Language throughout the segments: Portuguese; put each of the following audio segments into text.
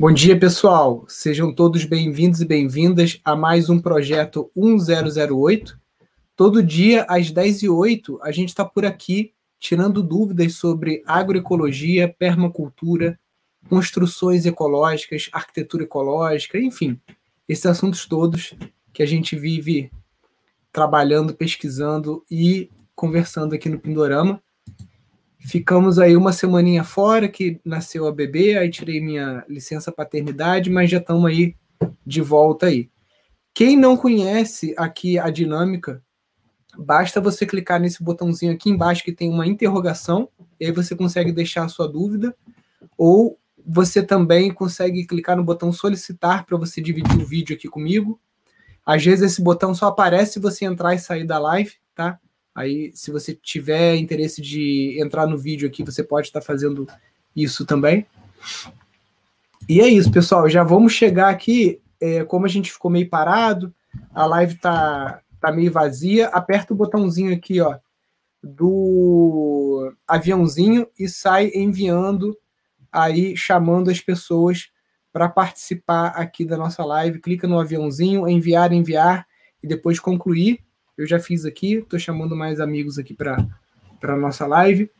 Bom dia, pessoal. Sejam todos bem-vindos e bem-vindas a mais um projeto 1008. Todo dia, às 10h08, a gente está por aqui tirando dúvidas sobre agroecologia, permacultura, construções ecológicas, arquitetura ecológica, enfim, esses assuntos todos que a gente vive trabalhando, pesquisando e conversando aqui no Pindorama. Ficamos aí uma semaninha fora, que nasceu a bebê, aí tirei minha licença paternidade, mas já estamos aí de volta aí. Quem não conhece aqui a dinâmica, basta você clicar nesse botãozinho aqui embaixo que tem uma interrogação, e aí você consegue deixar a sua dúvida, ou você também consegue clicar no botão solicitar para você dividir o vídeo aqui comigo. Às vezes esse botão só aparece se você entrar e sair da live, tá? Aí, se você tiver interesse de entrar no vídeo aqui, você pode estar fazendo isso também. E é isso, pessoal. Já vamos chegar aqui. É, como a gente ficou meio parado, a live tá, tá meio vazia. Aperta o botãozinho aqui, ó, do aviãozinho e sai enviando aí, chamando as pessoas para participar aqui da nossa live. Clica no aviãozinho, enviar, enviar e depois concluir. Eu já fiz aqui, estou chamando mais amigos aqui para a nossa live,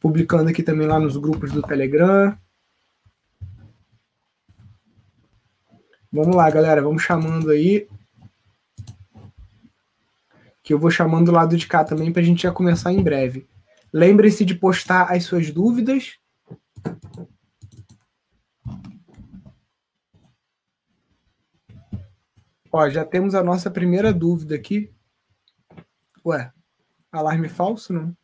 publicando aqui também lá nos grupos do Telegram. Vamos lá, galera, vamos chamando aí. Que eu vou chamando do lado de cá também para a gente já começar em breve. Lembre-se de postar as suas dúvidas. Ó, já temos a nossa primeira dúvida aqui. Ué, alarme falso, não?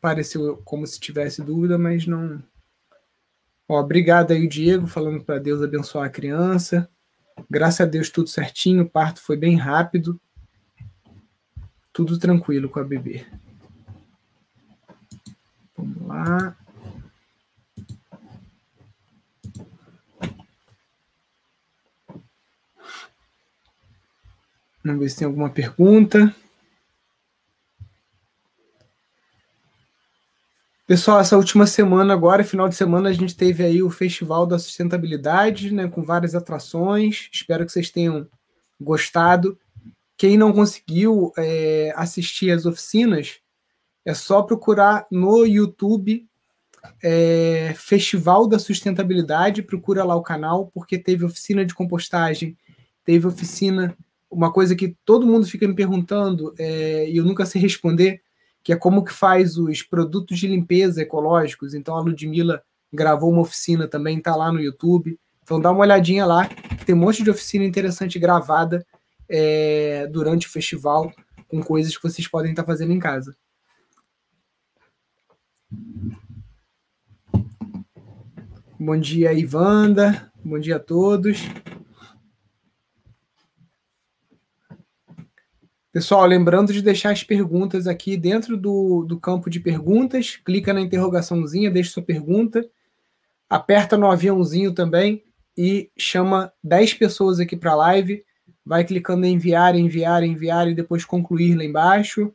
Pareceu como se tivesse dúvida, mas não. Ó, obrigado aí, Diego, falando para Deus abençoar a criança. Graças a Deus, tudo certinho. O parto foi bem rápido. Tudo tranquilo com a bebê. Vamos lá. Vamos ver se tem alguma pergunta. Pessoal, essa última semana agora, final de semana, a gente teve aí o Festival da Sustentabilidade, né, com várias atrações. Espero que vocês tenham gostado. Quem não conseguiu é, assistir as oficinas, é só procurar no YouTube é, Festival da Sustentabilidade, procura lá o canal, porque teve oficina de compostagem, teve oficina uma coisa que todo mundo fica me perguntando é, e eu nunca sei responder, que é como que faz os produtos de limpeza ecológicos. Então a Ludmilla gravou uma oficina também, está lá no YouTube. Então dá uma olhadinha lá, tem um monte de oficina interessante gravada é, durante o festival, com coisas que vocês podem estar tá fazendo em casa. Bom dia, Ivanda. Bom dia a todos. Pessoal, lembrando de deixar as perguntas aqui dentro do, do campo de perguntas, clica na interrogaçãozinha, deixa sua pergunta, aperta no aviãozinho também e chama 10 pessoas aqui para a live, vai clicando em enviar, enviar, enviar e depois concluir lá embaixo.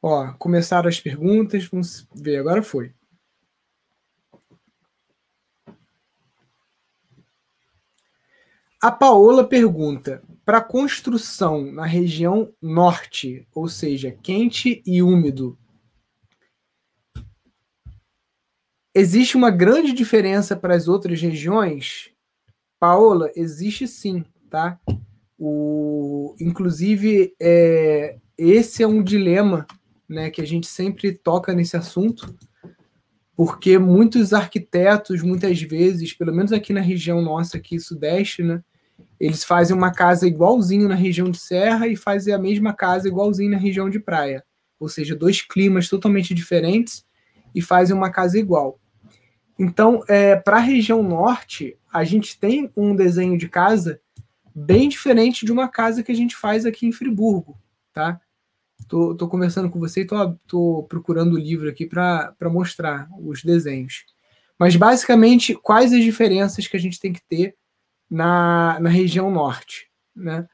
Ó, começaram as perguntas, vamos ver, agora foi. A Paola pergunta: para construção na região norte, ou seja, quente e úmido, existe uma grande diferença para as outras regiões? Paola, existe sim, tá? O, inclusive, é, esse é um dilema né, que a gente sempre toca nesse assunto, porque muitos arquitetos, muitas vezes, pelo menos aqui na região nossa, aqui sudeste, né, eles fazem uma casa igualzinho na região de serra e fazem a mesma casa igualzinho na região de praia. Ou seja, dois climas totalmente diferentes e fazem uma casa igual. Então, é, para a região norte, a gente tem um desenho de casa bem diferente de uma casa que a gente faz aqui em Friburgo, tá? Tô, tô conversando com você e tô, tô procurando o livro aqui para mostrar os desenhos. Mas, basicamente, quais as diferenças que a gente tem que ter na, na região norte. Né?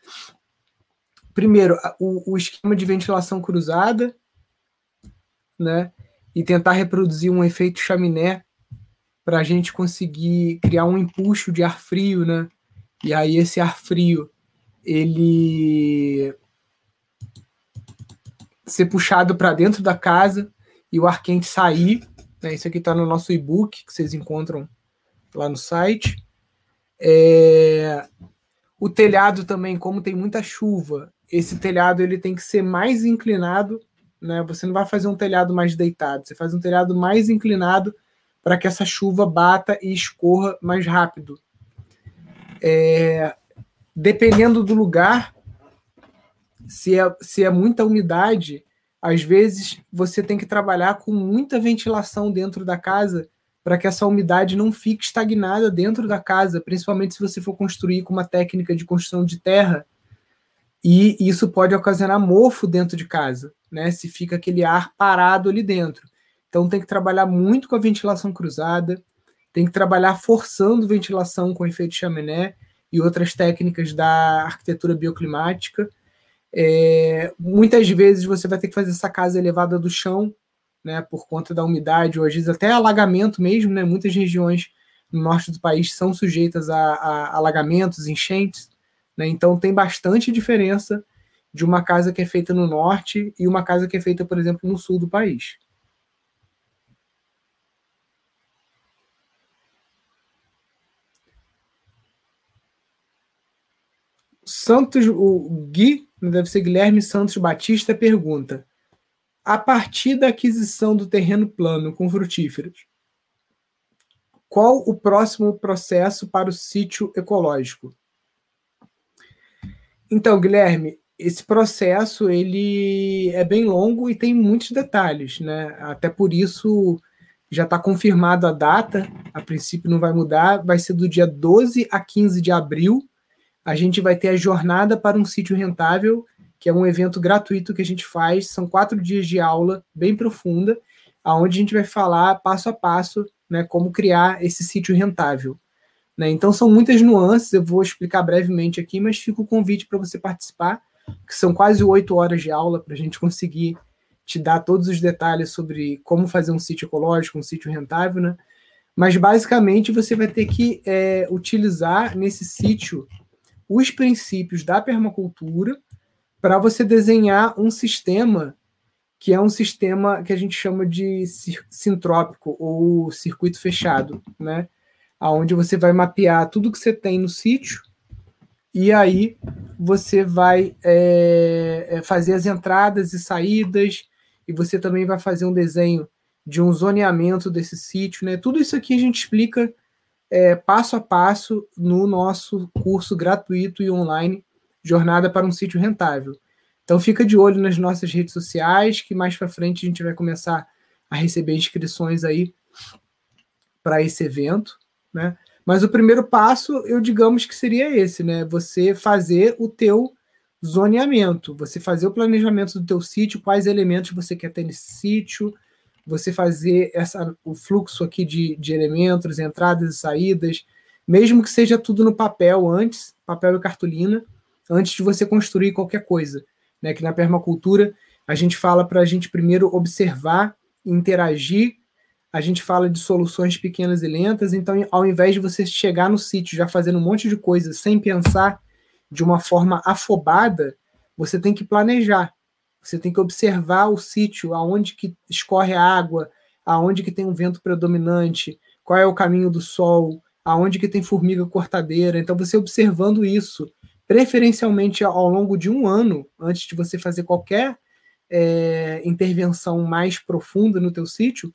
Primeiro, o, o esquema de ventilação cruzada, né? E tentar reproduzir um efeito chaminé para a gente conseguir criar um empuxo de ar frio, né? E aí esse ar frio ele ser puxado para dentro da casa e o ar quente sair. Né? Isso aqui está no nosso e-book que vocês encontram lá no site. É... O telhado também, como tem muita chuva, esse telhado ele tem que ser mais inclinado. Né? Você não vai fazer um telhado mais deitado, você faz um telhado mais inclinado para que essa chuva bata e escorra mais rápido. É... Dependendo do lugar, se é, se é muita umidade, às vezes você tem que trabalhar com muita ventilação dentro da casa para que essa umidade não fique estagnada dentro da casa, principalmente se você for construir com uma técnica de construção de terra. E isso pode ocasionar mofo dentro de casa, né? Se fica aquele ar parado ali dentro. Então tem que trabalhar muito com a ventilação cruzada, tem que trabalhar forçando ventilação com efeito chaminé e outras técnicas da arquitetura bioclimática é, muitas vezes você vai ter que fazer essa casa elevada do chão, né, por conta da umidade, ou às vezes até alagamento mesmo, né? Muitas regiões no norte do país são sujeitas a, a alagamentos, enchentes, né? Então tem bastante diferença de uma casa que é feita no norte e uma casa que é feita, por exemplo, no sul do país. Santos, o Gui deve ser Guilherme Santos Batista, pergunta: a partir da aquisição do terreno plano com frutíferos, qual o próximo processo para o sítio ecológico? Então, Guilherme, esse processo ele é bem longo e tem muitos detalhes, né? Até por isso já está confirmado a data, a princípio não vai mudar, vai ser do dia 12 a 15 de abril a gente vai ter a jornada para um sítio rentável, que é um evento gratuito que a gente faz. São quatro dias de aula bem profunda, aonde a gente vai falar passo a passo, né, como criar esse sítio rentável. Né? Então são muitas nuances, eu vou explicar brevemente aqui, mas fica o convite para você participar, que são quase oito horas de aula para a gente conseguir te dar todos os detalhes sobre como fazer um sítio ecológico, um sítio rentável, né? Mas basicamente você vai ter que é, utilizar nesse sítio os princípios da permacultura para você desenhar um sistema que é um sistema que a gente chama de sintrópico ou circuito fechado, né? Aonde você vai mapear tudo que você tem no sítio e aí você vai é, é fazer as entradas e saídas e você também vai fazer um desenho de um zoneamento desse sítio, né? Tudo isso aqui a gente explica é, passo a passo no nosso curso gratuito e online Jornada para um Sítio Rentável. Então fica de olho nas nossas redes sociais, que mais para frente a gente vai começar a receber inscrições aí para esse evento, né? Mas o primeiro passo, eu digamos que seria esse, né? Você fazer o teu zoneamento, você fazer o planejamento do teu sítio, quais elementos você quer ter nesse sítio, você fazer essa, o fluxo aqui de, de elementos, entradas e saídas, mesmo que seja tudo no papel antes, papel e cartolina, antes de você construir qualquer coisa. Né? Que na permacultura a gente fala para a gente primeiro observar, interagir, a gente fala de soluções pequenas e lentas, então ao invés de você chegar no sítio já fazendo um monte de coisa sem pensar de uma forma afobada, você tem que planejar. Você tem que observar o sítio, aonde que escorre a água, aonde que tem um vento predominante, qual é o caminho do sol, aonde que tem formiga cortadeira. Então, você observando isso, preferencialmente ao longo de um ano, antes de você fazer qualquer é, intervenção mais profunda no teu sítio,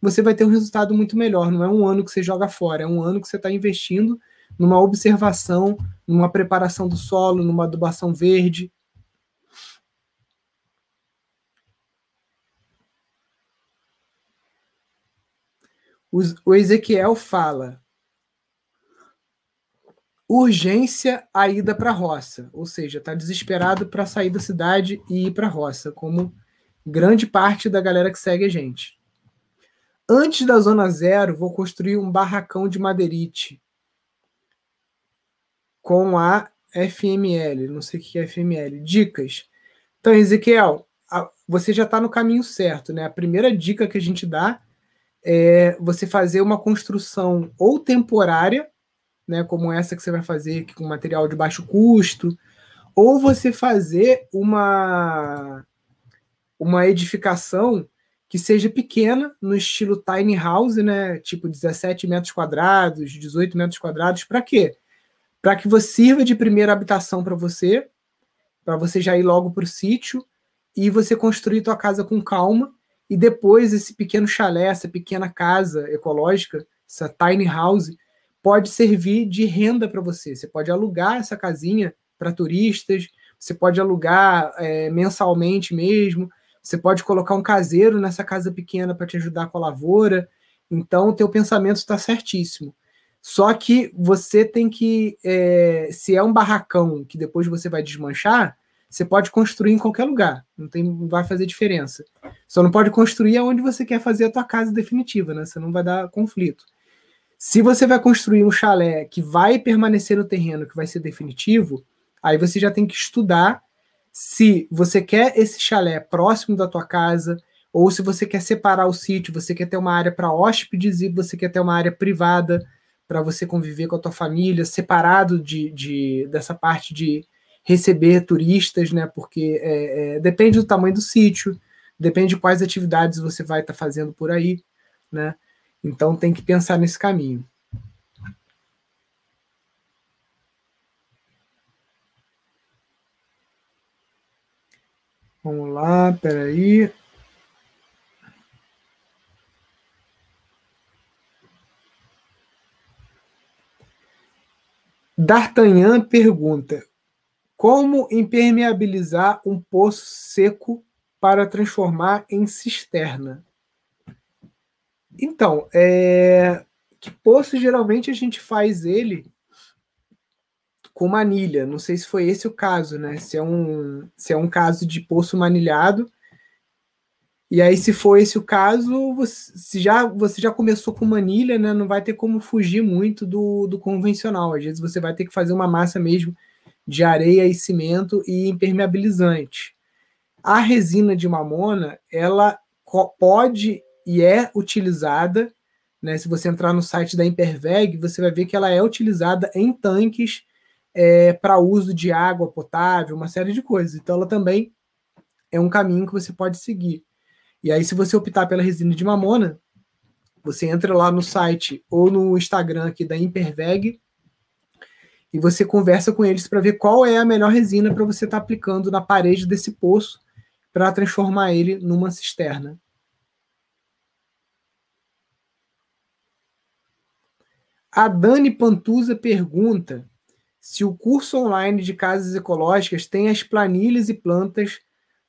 você vai ter um resultado muito melhor. Não é um ano que você joga fora, é um ano que você está investindo numa observação, numa preparação do solo, numa adubação verde, o Ezequiel fala urgência a ida para a roça, ou seja, está desesperado para sair da cidade e ir para a roça, como grande parte da galera que segue a gente. Antes da zona zero, vou construir um barracão de madeirite com a FML, não sei o que é FML. Dicas. Então, Ezequiel, você já está no caminho certo, né? A primeira dica que a gente dá é você fazer uma construção ou temporária, né, como essa que você vai fazer com material de baixo custo, ou você fazer uma uma edificação que seja pequena, no estilo tiny house, né, tipo 17 metros quadrados, 18 metros quadrados, para quê? Para que você sirva de primeira habitação para você, para você já ir logo para o sítio e você construir tua casa com calma e depois esse pequeno chalé, essa pequena casa ecológica, essa tiny house, pode servir de renda para você. Você pode alugar essa casinha para turistas, você pode alugar é, mensalmente mesmo, você pode colocar um caseiro nessa casa pequena para te ajudar com a lavoura. Então, o teu pensamento está certíssimo. Só que você tem que, é, se é um barracão que depois você vai desmanchar, você pode construir em qualquer lugar, não, tem, não vai fazer diferença. Só não pode construir aonde você quer fazer a tua casa definitiva, né? Você não vai dar conflito. Se você vai construir um chalé que vai permanecer no terreno, que vai ser definitivo, aí você já tem que estudar se você quer esse chalé próximo da tua casa, ou se você quer separar o sítio, você quer ter uma área para hóspedes e você quer ter uma área privada para você conviver com a tua família, separado de, de dessa parte de receber turistas, né? Porque é, é, depende do tamanho do sítio, depende de quais atividades você vai estar tá fazendo por aí, né? Então tem que pensar nesse caminho. Vamos lá, peraí. D'Artagnan pergunta: como impermeabilizar um poço seco para transformar em cisterna? Então, é... que poço geralmente a gente faz ele com manilha. Não sei se foi esse o caso, né? Se é um, se é um caso de poço manilhado. E aí, se for esse o caso, você, se já, você já começou com manilha, né? Não vai ter como fugir muito do, do convencional. Às vezes você vai ter que fazer uma massa mesmo de areia e cimento e impermeabilizante. A resina de mamona, ela pode e é utilizada, né? Se você entrar no site da Imperveg, você vai ver que ela é utilizada em tanques é, para uso de água potável, uma série de coisas. Então, ela também é um caminho que você pode seguir. E aí, se você optar pela resina de mamona, você entra lá no site ou no Instagram aqui da Imperveg e você conversa com eles para ver qual é a melhor resina para você estar tá aplicando na parede desse poço para transformar ele numa cisterna. A Dani Pantusa pergunta se o curso online de casas ecológicas tem as planilhas e plantas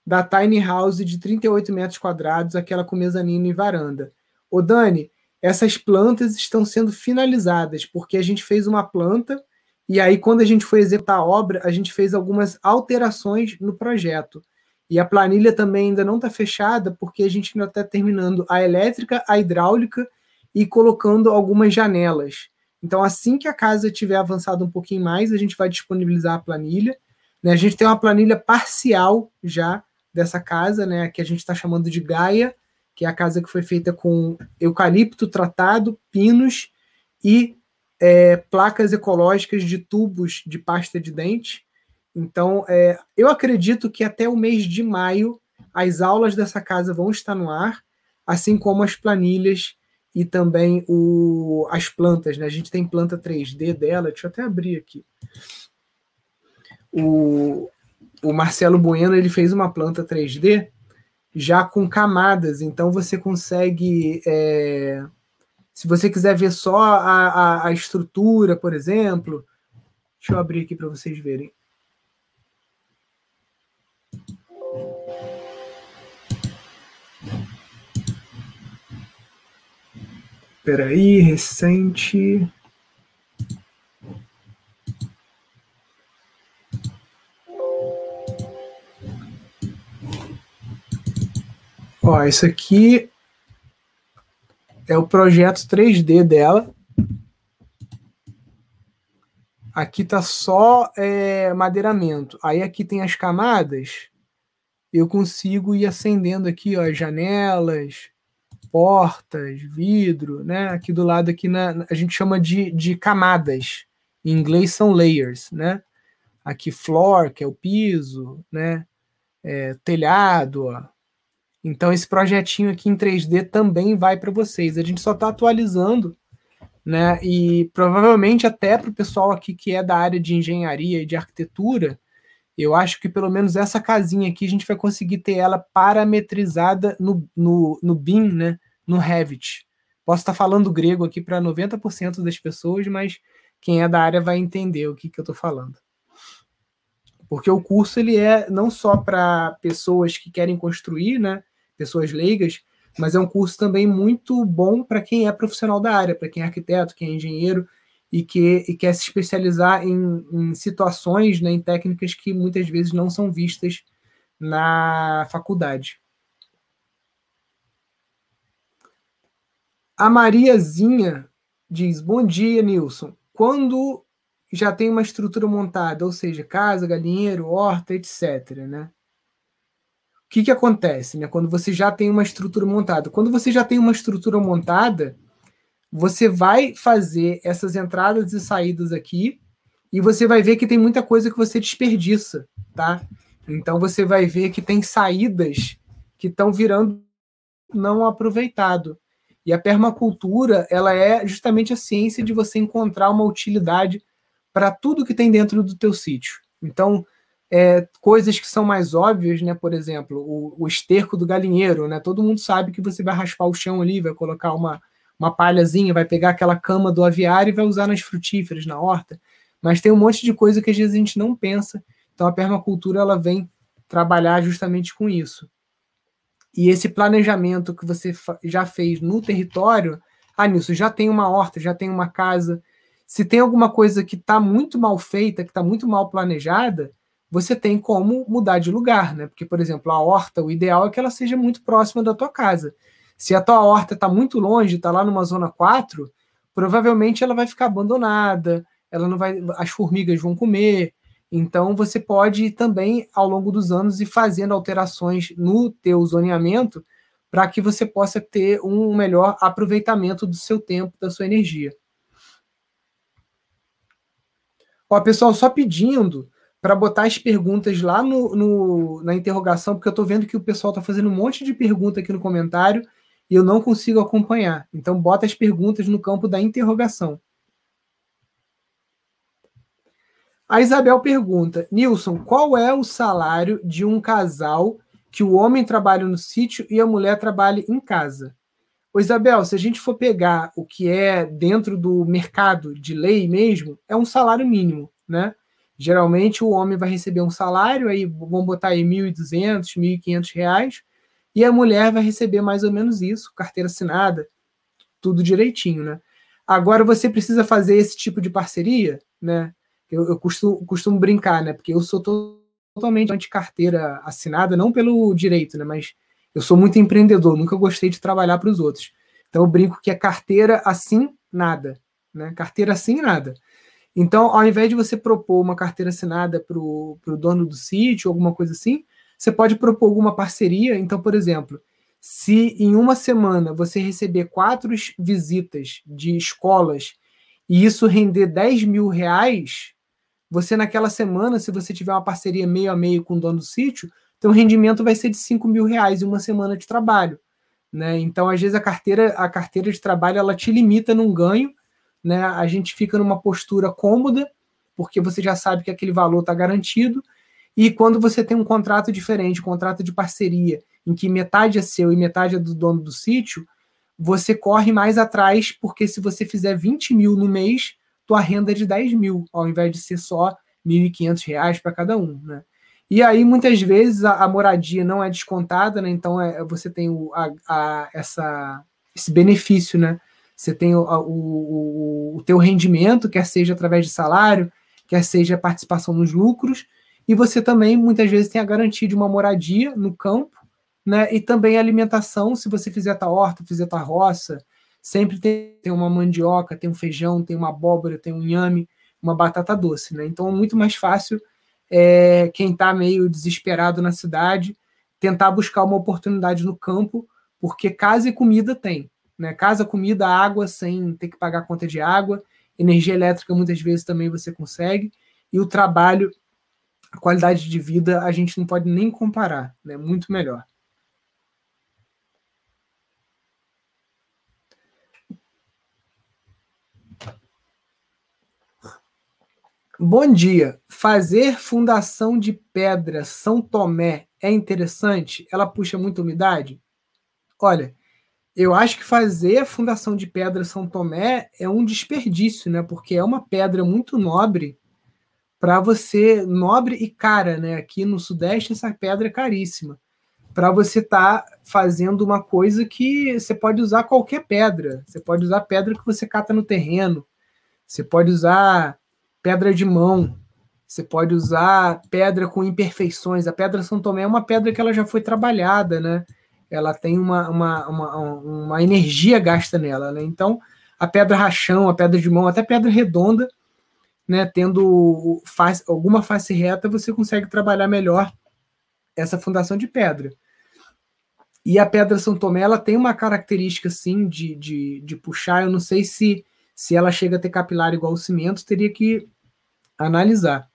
da tiny house de 38 metros quadrados, aquela com mezanino e varanda. Ô Dani, essas plantas estão sendo finalizadas, porque a gente fez uma planta e aí, quando a gente foi executar a obra, a gente fez algumas alterações no projeto. E a planilha também ainda não está fechada, porque a gente ainda está terminando a elétrica, a hidráulica e colocando algumas janelas. Então, assim que a casa tiver avançado um pouquinho mais, a gente vai disponibilizar a planilha. Né? A gente tem uma planilha parcial já dessa casa, né? que a gente está chamando de Gaia, que é a casa que foi feita com eucalipto tratado, pinos e é, placas ecológicas de tubos de pasta de dente. Então, é, eu acredito que até o mês de maio as aulas dessa casa vão estar no ar, assim como as planilhas e também o, as plantas. Né? A gente tem planta 3D dela, deixa eu até abrir aqui. O, o Marcelo Bueno ele fez uma planta 3D já com camadas, então você consegue. É, se você quiser ver só a, a, a estrutura, por exemplo, deixa eu abrir aqui para vocês verem. Aí, recente. Ó, isso aqui é o projeto 3D dela. Aqui tá só é, madeiramento. Aí aqui tem as camadas. eu consigo ir acendendo aqui, ó, janelas, portas, vidro, né? Aqui do lado aqui na, a gente chama de, de camadas. Em inglês são layers, né? Aqui floor, que é o piso, né? É, telhado, ó. Então esse projetinho aqui em 3D também vai para vocês. A gente só está atualizando, né? E provavelmente até para o pessoal aqui que é da área de engenharia e de arquitetura, eu acho que pelo menos essa casinha aqui a gente vai conseguir ter ela parametrizada no, no, no BIM, né? No Revit. Posso estar falando grego aqui para 90% das pessoas, mas quem é da área vai entender o que, que eu estou falando. Porque o curso ele é não só para pessoas que querem construir, né? Pessoas leigas, mas é um curso também muito bom para quem é profissional da área, para quem é arquiteto, quem é engenheiro, e, que, e quer se especializar em, em situações, né, em técnicas que muitas vezes não são vistas na faculdade. A Mariazinha diz: Bom dia, Nilson. Quando já tem uma estrutura montada, ou seja, casa, galinheiro, horta, etc., né? O que, que acontece, né? Quando você já tem uma estrutura montada? Quando você já tem uma estrutura montada, você vai fazer essas entradas e saídas aqui e você vai ver que tem muita coisa que você desperdiça, tá? Então você vai ver que tem saídas que estão virando não aproveitado. E a permacultura, ela é justamente a ciência de você encontrar uma utilidade para tudo que tem dentro do teu sítio. Então, é, coisas que são mais óbvias, né? Por exemplo, o, o esterco do galinheiro, né? Todo mundo sabe que você vai raspar o chão ali, vai colocar uma, uma palhazinha, vai pegar aquela cama do aviário e vai usar nas frutíferas, na horta. Mas tem um monte de coisa que às vezes a gente não pensa. Então a permacultura ela vem trabalhar justamente com isso. E esse planejamento que você já fez no território, ah, Nilson, já tem uma horta, já tem uma casa. Se tem alguma coisa que está muito mal feita, que está muito mal planejada, você tem como mudar de lugar, né? Porque, por exemplo, a horta, o ideal é que ela seja muito próxima da tua casa. Se a tua horta está muito longe, está lá numa zona 4, provavelmente ela vai ficar abandonada, ela não vai, as formigas vão comer. Então você pode também ao longo dos anos ir fazendo alterações no teu zoneamento para que você possa ter um melhor aproveitamento do seu tempo, da sua energia. Ó, pessoal, só pedindo para botar as perguntas lá no, no, na interrogação, porque eu estou vendo que o pessoal está fazendo um monte de pergunta aqui no comentário e eu não consigo acompanhar. Então, bota as perguntas no campo da interrogação. A Isabel pergunta: Nilson, qual é o salário de um casal que o homem trabalha no sítio e a mulher trabalha em casa? Ô, Isabel, se a gente for pegar o que é dentro do mercado de lei mesmo, é um salário mínimo, né? Geralmente o homem vai receber um salário, aí vamos botar aí R$ 1.200, R$ 1.500, e a mulher vai receber mais ou menos isso, carteira assinada, tudo direitinho, né? Agora você precisa fazer esse tipo de parceria, né? Eu, eu costumo, costumo brincar, né? Porque eu sou totalmente anti-carteira assinada, não pelo direito, né? Mas eu sou muito empreendedor, nunca gostei de trabalhar para os outros. Então eu brinco que é carteira assim, nada. Né? Carteira assim, nada. Então, ao invés de você propor uma carteira assinada para o dono do sítio, alguma coisa assim, você pode propor alguma parceria. Então, por exemplo, se em uma semana você receber quatro visitas de escolas e isso render 10 mil reais, você naquela semana, se você tiver uma parceria meio a meio com o dono do sítio, então o rendimento vai ser de 5 mil reais em uma semana de trabalho. Né? Então, às vezes, a carteira, a carteira de trabalho ela te limita num ganho, né? a gente fica numa postura cômoda, porque você já sabe que aquele valor está garantido, e quando você tem um contrato diferente, um contrato de parceria, em que metade é seu e metade é do dono do sítio, você corre mais atrás, porque se você fizer 20 mil no mês, tua renda é de 10 mil, ao invés de ser só R$ 1.500 para cada um. Né? E aí, muitas vezes, a, a moradia não é descontada, né? então é, você tem o, a, a, essa, esse benefício, né? Você tem o, o, o teu rendimento, quer seja através de salário, quer seja participação nos lucros, e você também, muitas vezes, tem a garantia de uma moradia no campo, né? E também alimentação, se você fizer a horta, fizer a roça, sempre tem, tem uma mandioca, tem um feijão, tem uma abóbora, tem um inhame, uma batata doce, né? Então é muito mais fácil é, quem está meio desesperado na cidade tentar buscar uma oportunidade no campo, porque casa e comida tem. Né? Casa, comida, água, sem ter que pagar conta de água, energia elétrica muitas vezes também você consegue, e o trabalho, a qualidade de vida, a gente não pode nem comparar, né? muito melhor. Bom dia. Fazer fundação de pedra São Tomé é interessante? Ela puxa muita umidade? Olha, eu acho que fazer a fundação de pedra São Tomé é um desperdício, né? Porque é uma pedra muito nobre para você, nobre e cara, né? Aqui no Sudeste, essa pedra é caríssima. Para você estar tá fazendo uma coisa que você pode usar qualquer pedra. Você pode usar pedra que você cata no terreno. Você pode usar pedra de mão. Você pode usar pedra com imperfeições. A pedra São Tomé é uma pedra que ela já foi trabalhada, né? Ela tem uma, uma, uma, uma energia gasta nela, né? Então, a pedra rachão, a pedra de mão, até pedra redonda, né? Tendo face, alguma face reta, você consegue trabalhar melhor essa fundação de pedra. E a pedra São Tomé, ela tem uma característica, sim, de, de, de puxar. Eu não sei se se ela chega a ter capilar igual o cimento, teria que analisar.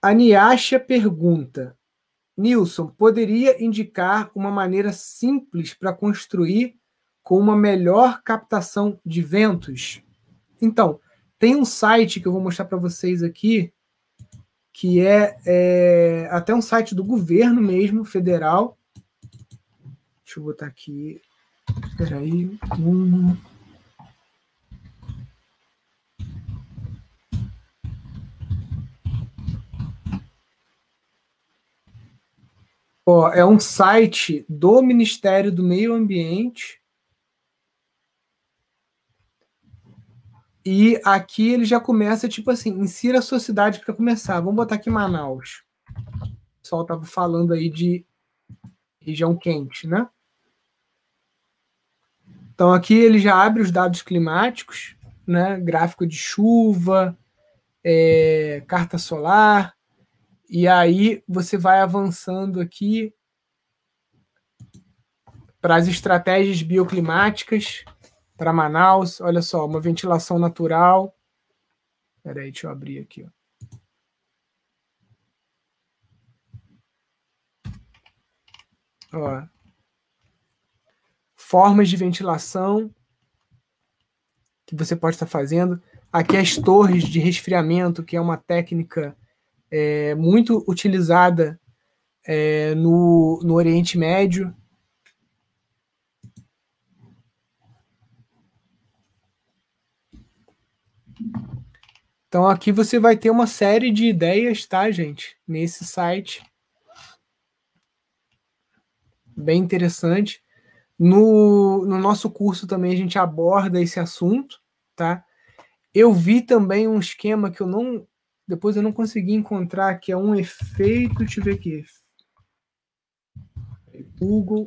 A Niasha pergunta: Nilson, poderia indicar uma maneira simples para construir com uma melhor captação de ventos? Então, tem um site que eu vou mostrar para vocês aqui, que é, é, até um site do governo mesmo, federal. Deixa eu botar aqui. Espera aí. Um... Ó, é um site do Ministério do Meio Ambiente E aqui ele já começa, tipo assim, insira a sua cidade para começar. Vamos botar aqui Manaus. O pessoal estava falando aí de região quente, né? Então aqui ele já abre os dados climáticos, né? Gráfico de chuva, é, carta solar, e aí você vai avançando aqui para as estratégias bioclimáticas para Manaus. Olha só, uma ventilação natural. Espera aí, deixa eu abrir aqui. Ó. Ó. Formas de ventilação que você pode estar fazendo. Aqui as torres de resfriamento, que é uma técnica é, muito utilizada é, no, no Oriente Médio. Então aqui você vai ter uma série de ideias, tá, gente? Nesse site. Bem interessante. No, no nosso curso também a gente aborda esse assunto, tá? Eu vi também um esquema que eu não. Depois eu não consegui encontrar, que é um efeito. Deixa eu ver aqui. Google.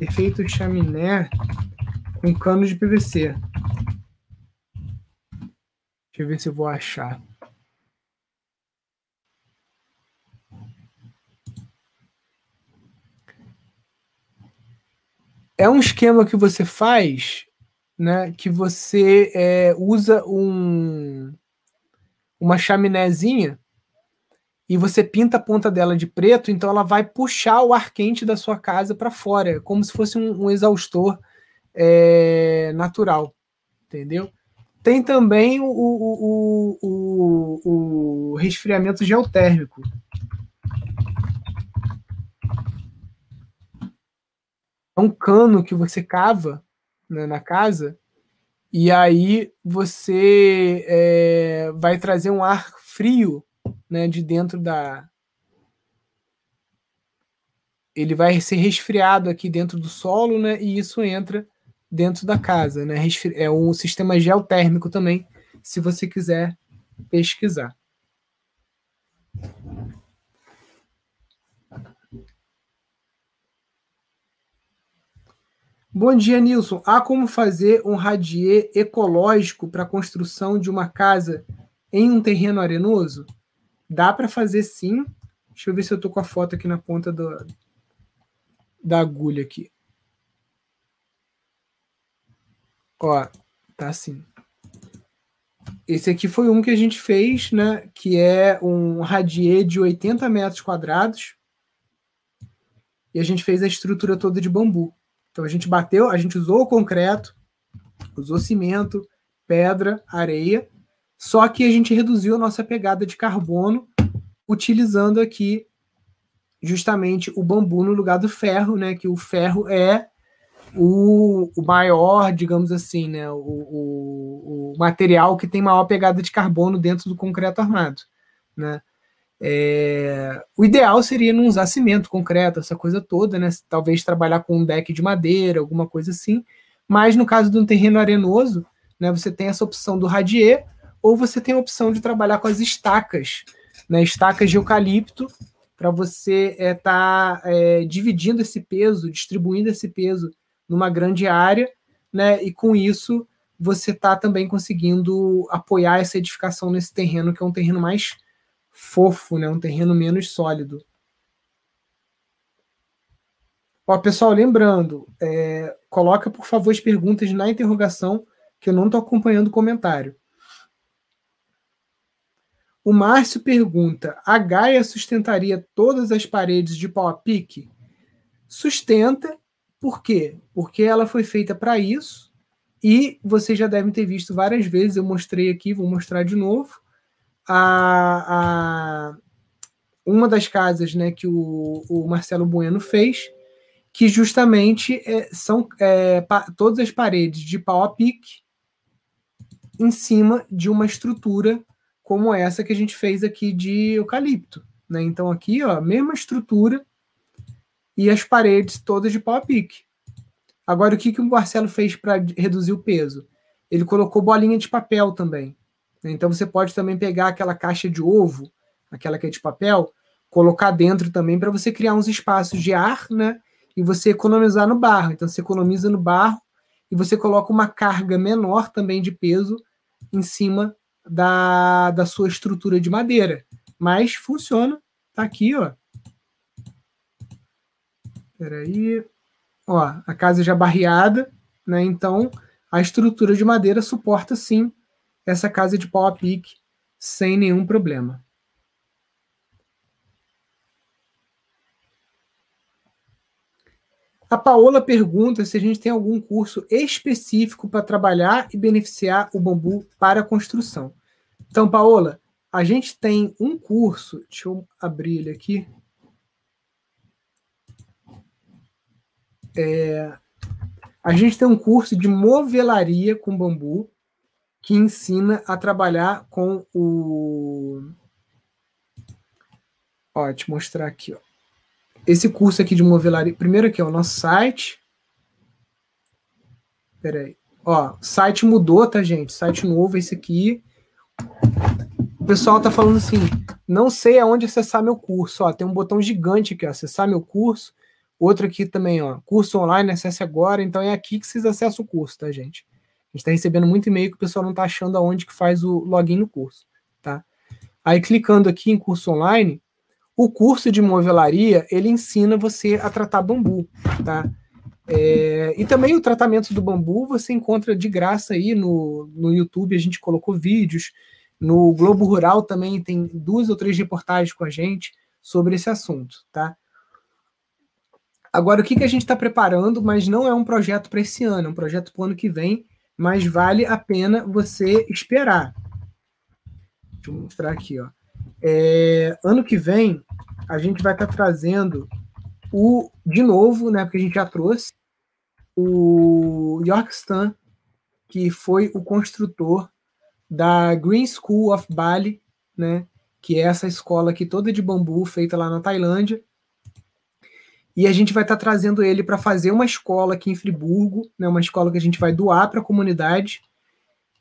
Efeito chaminé com cano de PVC. Deixa eu ver se eu vou achar. É um esquema que você faz, né? Que você é, usa um, uma chaminézinha e você pinta a ponta dela de preto, então ela vai puxar o ar quente da sua casa para fora, como se fosse um, um exaustor é, natural, entendeu? Tem também o, o, o, o resfriamento geotérmico. É um cano que você cava né, na casa e aí você é, vai trazer um ar frio né, de dentro da. Ele vai ser resfriado aqui dentro do solo, né? E isso entra dentro da casa, né? É um sistema geotérmico também, se você quiser pesquisar. Bom dia, Nilson. Há como fazer um radier ecológico para a construção de uma casa em um terreno arenoso? Dá para fazer sim. Deixa eu ver se eu estou com a foto aqui na ponta do, da agulha aqui. Ó, tá assim. Esse aqui foi um que a gente fez, né? Que é um radier de 80 metros quadrados. E a gente fez a estrutura toda de bambu. Então a gente bateu, a gente usou o concreto, usou cimento, pedra, areia, só que a gente reduziu a nossa pegada de carbono utilizando aqui justamente o bambu no lugar do ferro, né? Que o ferro é o, o maior, digamos assim, né, o, o, o, material que tem maior pegada de carbono dentro do concreto armado. Né? É, o ideal seria não usar cimento, concreto, essa coisa toda, né? talvez trabalhar com um deck de madeira, alguma coisa assim, mas no caso de um terreno arenoso, né, você tem essa opção do radier, ou você tem a opção de trabalhar com as estacas, né, estacas de eucalipto, para você estar é, tá, é, dividindo esse peso, distribuindo esse peso numa grande área, né? E com isso você está também conseguindo apoiar essa edificação nesse terreno, que é um terreno mais fofo, né? Um terreno menos sólido. Ó, pessoal, lembrando, é, coloca por favor as perguntas na interrogação, que eu não estou acompanhando o comentário. O Márcio pergunta: a Gaia sustentaria todas as paredes de pau a pique? Sustenta, por quê? Porque ela foi feita para isso e vocês já devem ter visto várias vezes. Eu mostrei aqui, vou mostrar de novo. A, a uma das casas né, que o, o Marcelo Bueno fez, que justamente é, são é, pa, todas as paredes de pau a pique em cima de uma estrutura como essa que a gente fez aqui de eucalipto. Né? Então, aqui, ó, mesma estrutura, e as paredes todas de pau a pique. Agora, o que, que o Marcelo fez para reduzir o peso? Ele colocou bolinha de papel também. Então, você pode também pegar aquela caixa de ovo, aquela que é de papel, colocar dentro também para você criar uns espaços de ar, né? E você economizar no barro. Então, você economiza no barro e você coloca uma carga menor também de peso em cima da, da sua estrutura de madeira. Mas funciona. Tá aqui, ó. Peraí. Ó, a casa já barreada, né? Então a estrutura de madeira suporta sim essa casa de pau a pique sem nenhum problema. A Paola pergunta se a gente tem algum curso específico para trabalhar e beneficiar o bambu para a construção. Então, Paola, a gente tem um curso, deixa eu abrir ele aqui. É, a gente tem um curso de movelaria com bambu que ensina a trabalhar com o. Ó, te mostrar aqui, ó. Esse curso aqui de movelaria. Primeiro aqui, ó, o nosso site. Peraí. Ó, site mudou, tá, gente? Site novo, esse aqui. O pessoal tá falando assim: não sei aonde acessar meu curso. Ó, tem um botão gigante aqui, ó, acessar meu curso. Outro aqui também, ó, curso online, acesse agora. Então é aqui que vocês acessam o curso, tá, gente? A gente está recebendo muito e-mail que o pessoal não está achando aonde que faz o login no curso, tá? Aí clicando aqui em curso online, o curso de movelaria ele ensina você a tratar bambu, tá? É, e também o tratamento do bambu você encontra de graça aí no, no YouTube. A gente colocou vídeos. No Globo Rural também tem duas ou três reportagens com a gente sobre esse assunto, tá? Agora, o que, que a gente está preparando, mas não é um projeto para esse ano, é um projeto para o ano que vem, mas vale a pena você esperar. Deixa eu mostrar aqui, ó. É, ano que vem, a gente vai estar tá trazendo o, de novo, né, porque a gente já trouxe, o York Stan, que foi o construtor da Green School of Bali, né, que é essa escola aqui toda de bambu, feita lá na Tailândia, e a gente vai estar tá trazendo ele para fazer uma escola aqui em Friburgo, né, uma escola que a gente vai doar para a comunidade.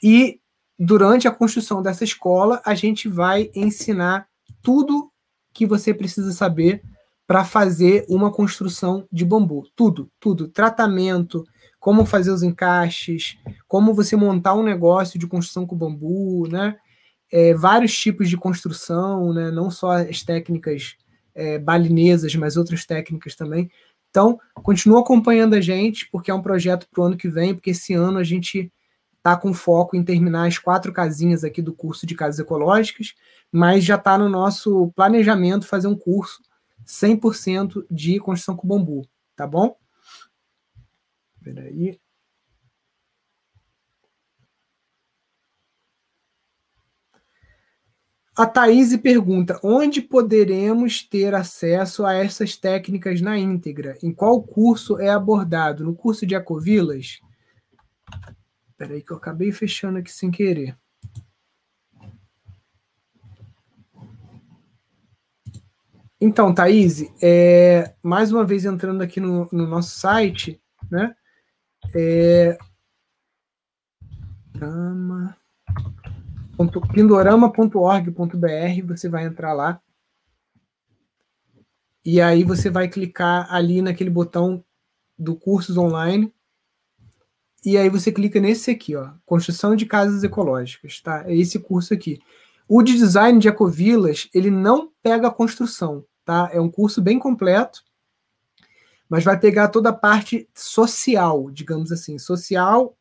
E durante a construção dessa escola, a gente vai ensinar tudo que você precisa saber para fazer uma construção de bambu. Tudo, tudo. Tratamento, como fazer os encaixes, como você montar um negócio de construção com bambu, né? É, vários tipos de construção, né? Não só as técnicas é, balinesas, mas outras técnicas também. Então, continua acompanhando a gente, porque é um projeto para o ano que vem, porque esse ano a gente está com foco em terminar as quatro casinhas aqui do curso de casas ecológicas, mas já está no nosso planejamento fazer um curso 100% de construção com bambu, tá bom? Espera A Thaís pergunta: onde poderemos ter acesso a essas técnicas na íntegra? Em qual curso é abordado? No curso de Ecovilas? Espera aí que eu acabei fechando aqui sem querer. Então, Thaís, é, mais uma vez entrando aqui no, no nosso site, né? É, pindorama.org.br, você vai entrar lá. E aí você vai clicar ali naquele botão do cursos online e aí você clica nesse aqui, ó, Construção de Casas Ecológicas, tá? É esse curso aqui. O de design de ecovilas, ele não pega a construção, tá? É um curso bem completo, mas vai pegar toda a parte social, digamos assim, social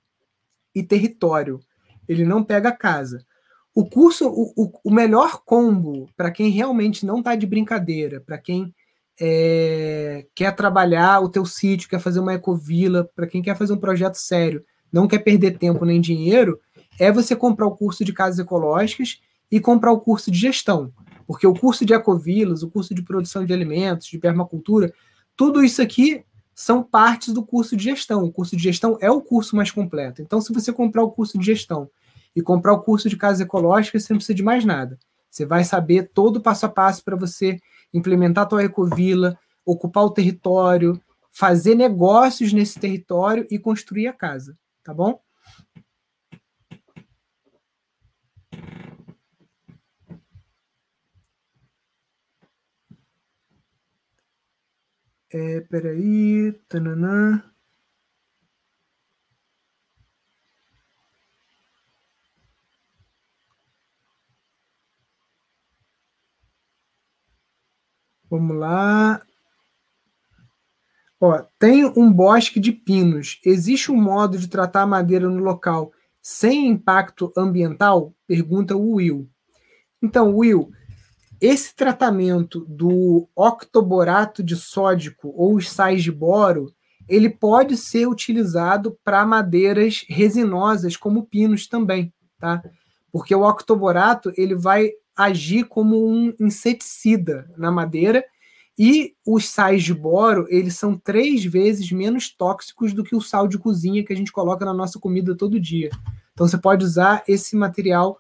e território. Ele não pega casa. O curso, o, o, o melhor combo para quem realmente não está de brincadeira, para quem é, quer trabalhar o teu sítio, quer fazer uma ecovila, para quem quer fazer um projeto sério, não quer perder tempo nem dinheiro, é você comprar o curso de casas ecológicas e comprar o curso de gestão. Porque o curso de ecovilas, o curso de produção de alimentos, de permacultura, tudo isso aqui são partes do curso de gestão. O curso de gestão é o curso mais completo. Então, se você comprar o curso de gestão e comprar o curso de casas ecológicas, você não precisa de mais nada. Você vai saber todo o passo a passo para você implementar a tua ecovila, ocupar o território, fazer negócios nesse território e construir a casa, tá bom? É, peraí. Tananã. Vamos lá. Ó, tem um bosque de pinos. Existe um modo de tratar a madeira no local sem impacto ambiental? Pergunta o Will. Então, Will, esse tratamento do octoborato de sódico ou os sais de boro, ele pode ser utilizado para madeiras resinosas como pinos também, tá? Porque o octoborato ele vai agir como um inseticida na madeira e os sais de boro, eles são três vezes menos tóxicos do que o sal de cozinha que a gente coloca na nossa comida todo dia. Então você pode usar esse material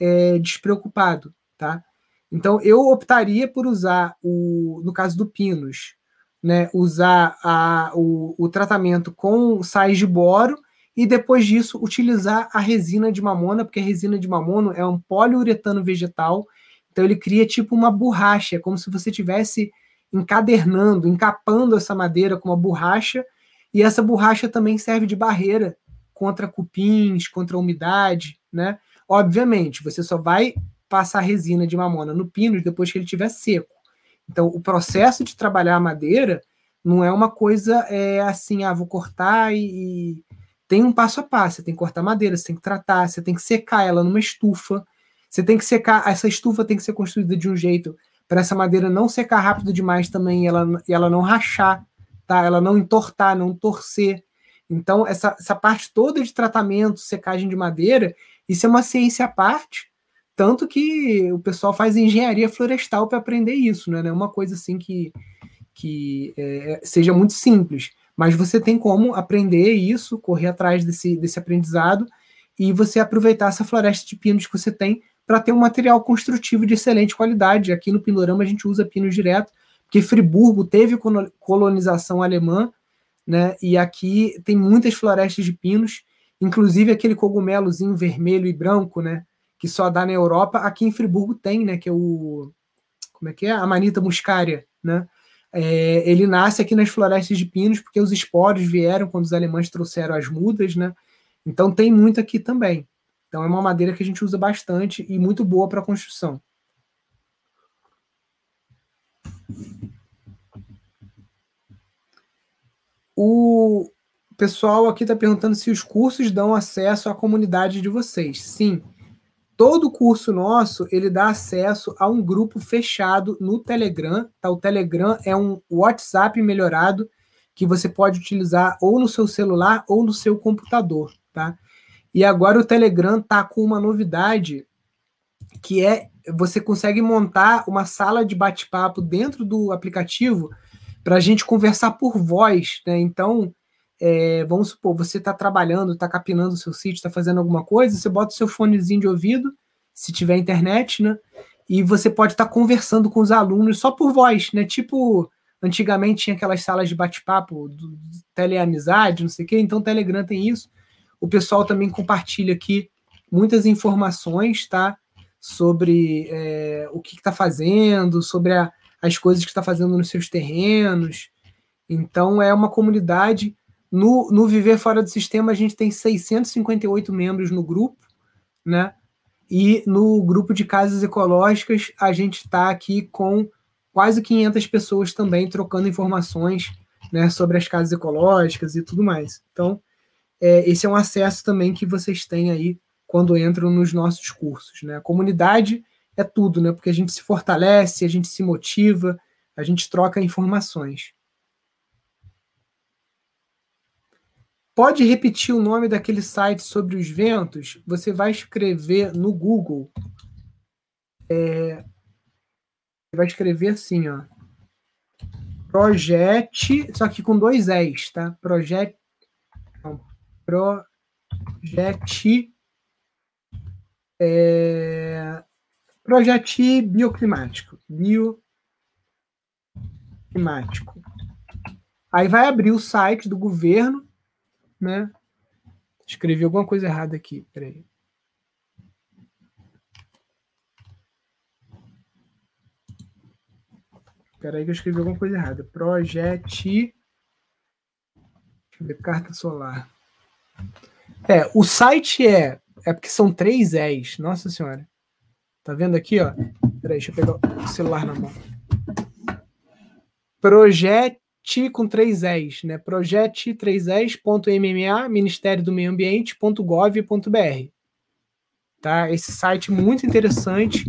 é, despreocupado, tá? Então eu optaria por usar o, no caso do pinos, né, usar a, o, o tratamento com sais de boro e depois disso utilizar a resina de mamona, porque a resina de mamona é um poliuretano vegetal, então ele cria tipo uma borracha, é como se você tivesse encadernando, encapando essa madeira com uma borracha, e essa borracha também serve de barreira contra cupins, contra umidade, né? Obviamente, você só vai passar resina de mamona no pino depois que ele estiver seco. Então, o processo de trabalhar a madeira não é uma coisa é, assim, ah, vou cortar e, tem um passo a passo. Você tem que cortar madeira, você tem que tratar, você tem que secar ela numa estufa. Você tem que secar, essa estufa tem que ser construída de um jeito para essa madeira não secar rápido demais também e ela, e ela não rachar, tá? Ela não entortar, não torcer. Então, essa, essa parte toda de tratamento, secagem de madeira, isso é uma ciência à parte, tanto que o pessoal faz engenharia florestal para aprender isso, né? Não é uma coisa assim que, que é, seja muito simples. Mas você tem como aprender isso, correr atrás desse, desse aprendizado e você aproveitar essa floresta de pinos que você tem para ter um material construtivo de excelente qualidade. Aqui no Pindorama a gente usa pinos direto, porque Friburgo teve colonização alemã, né? E aqui tem muitas florestas de pinos, inclusive aquele cogumelozinho vermelho e branco, né? Que só dá na Europa. Aqui em Friburgo tem, né? Que é o como é que é? A manita muscária, né? É, ele nasce aqui nas florestas de pinos porque os esporos vieram quando os alemães trouxeram as mudas, né? Então tem muito aqui também. Então é uma madeira que a gente usa bastante e muito boa para construção. O pessoal aqui está perguntando se os cursos dão acesso à comunidade de vocês. Sim. Todo curso nosso, ele dá acesso a um grupo fechado no Telegram. Tá? O Telegram é um WhatsApp melhorado que você pode utilizar ou no seu celular ou no seu computador, tá? E agora o Telegram tá com uma novidade que é você consegue montar uma sala de bate-papo dentro do aplicativo para a gente conversar por voz, né? Então, é, vamos supor, você está trabalhando, está capinando o seu sítio, está fazendo alguma coisa, você bota o seu fonezinho de ouvido, se tiver internet, né? E você pode estar tá conversando com os alunos só por voz, né? Tipo, antigamente tinha aquelas salas de bate-papo, teleamizade, não sei o quê, então o Telegram tem isso. O pessoal também compartilha aqui muitas informações, tá? Sobre é, o que está fazendo, sobre a, as coisas que está fazendo nos seus terrenos. Então, é uma comunidade no, no Viver Fora do Sistema, a gente tem 658 membros no grupo, né? E no grupo de casas ecológicas, a gente está aqui com quase 500 pessoas também trocando informações né, sobre as casas ecológicas e tudo mais. Então, é, esse é um acesso também que vocês têm aí quando entram nos nossos cursos. Né? A comunidade é tudo, né? porque a gente se fortalece, a gente se motiva, a gente troca informações. Pode repetir o nome daquele site sobre os ventos? Você vai escrever no Google. É, vai escrever assim, ó. Projete, só que com dois S, tá? Projete. Não, projete. É, bioclimático. Bioclimático. Aí vai abrir o site do governo né? Escrevi alguma coisa errada aqui, peraí. Peraí que eu escrevi alguma coisa errada. Projete. Deixa eu ver, carta solar. É, o site é. É porque são três S. Nossa senhora. Tá vendo aqui, ó? Peraí, deixa eu pegar o celular na mão. Projete T com três S, né? Projete 3S.mma, Ministério do Meio Ambiente.gov.br. Tá? Esse site muito interessante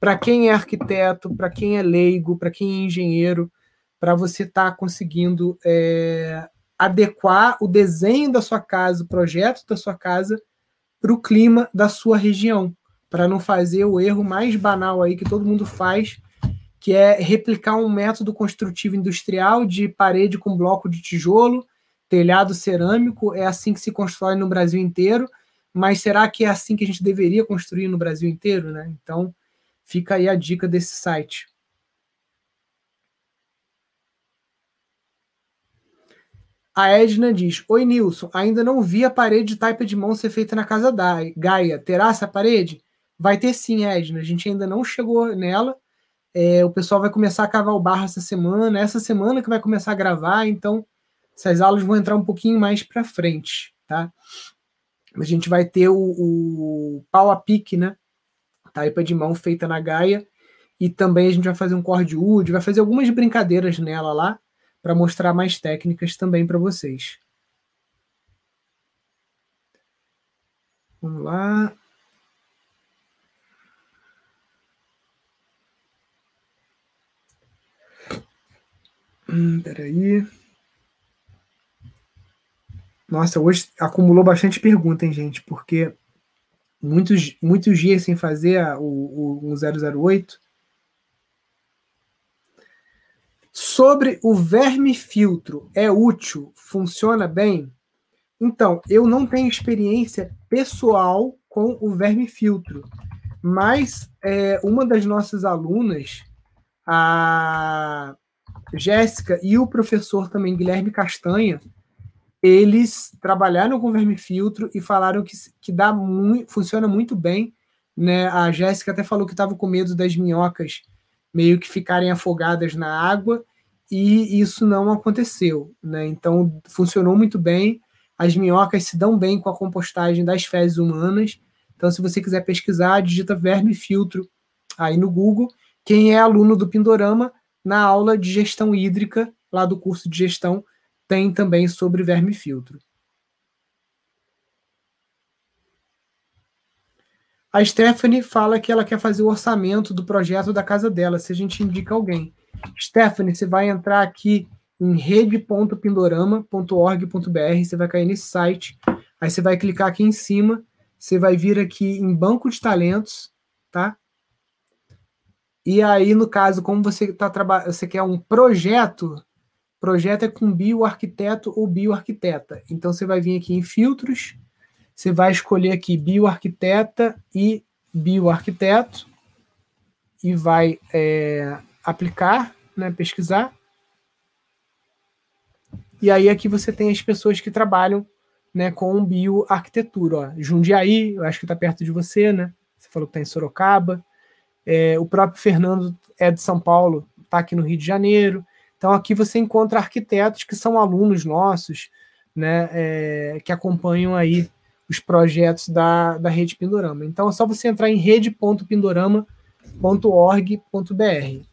para quem é arquiteto, para quem é leigo, para quem é engenheiro, para você estar tá conseguindo é, adequar o desenho da sua casa, o projeto da sua casa para o clima da sua região, para não fazer o erro mais banal aí que todo mundo faz, que é replicar um método construtivo industrial de parede com bloco de tijolo, telhado cerâmico. É assim que se constrói no Brasil inteiro, mas será que é assim que a gente deveria construir no Brasil inteiro? Né? Então, fica aí a dica desse site. A Edna diz: Oi, Nilson, ainda não vi a parede de taipa de mão ser feita na casa da Gaia. Terá essa parede? Vai ter sim, Edna. A gente ainda não chegou nela é, o pessoal vai começar a cavar o barro essa semana, essa semana que vai começar a gravar, então essas aulas vão entrar um pouquinho mais para frente, tá? A gente vai ter o, o pau a pique, né? Taipa de mão feita na Gaia, e também a gente vai fazer um cordwood, vai fazer algumas brincadeiras nela lá, para mostrar mais técnicas também para vocês. Vamos lá. Hum, peraí. Nossa, hoje acumulou bastante pergunta, hein, gente? Porque muitos, muitos dias sem fazer a, o, o 008. Sobre o verme filtro, é útil? Funciona bem? Então, eu não tenho experiência pessoal com o verme filtro, mas é, uma das nossas alunas, a Jéssica e o professor também, Guilherme Castanha, eles trabalharam com vermifiltro e falaram que, que dá muito, funciona muito bem. Né? A Jéssica até falou que estava com medo das minhocas meio que ficarem afogadas na água. e isso não aconteceu. Né? Então, funcionou muito bem. As minhocas se dão bem com a compostagem das fezes humanas. Então, se você quiser pesquisar, digita verme filtro aí no Google. Quem é aluno do Pindorama, na aula de gestão hídrica, lá do curso de gestão, tem também sobre verme filtro. A Stephanie fala que ela quer fazer o orçamento do projeto da casa dela, se a gente indica alguém. Stephanie, você vai entrar aqui em rede.pindorama.org.br, você vai cair nesse site, aí você vai clicar aqui em cima, você vai vir aqui em banco de talentos, tá? E aí, no caso, como você tá trabalhando, você quer um projeto, projeto é com bioarquiteto ou bioarquiteta. Então você vai vir aqui em filtros, você vai escolher aqui bioarquiteta e bioarquiteto e vai é, aplicar, né, pesquisar. E aí aqui você tem as pessoas que trabalham né, com bioarquitetura. Ó. Jundiaí, eu acho que está perto de você, né? Você falou que está em Sorocaba. É, o próprio Fernando é de São Paulo, está aqui no Rio de Janeiro. Então aqui você encontra arquitetos que são alunos nossos, né, é, que acompanham aí os projetos da, da Rede Pindorama. Então é só você entrar em rede.pindorama.org.br.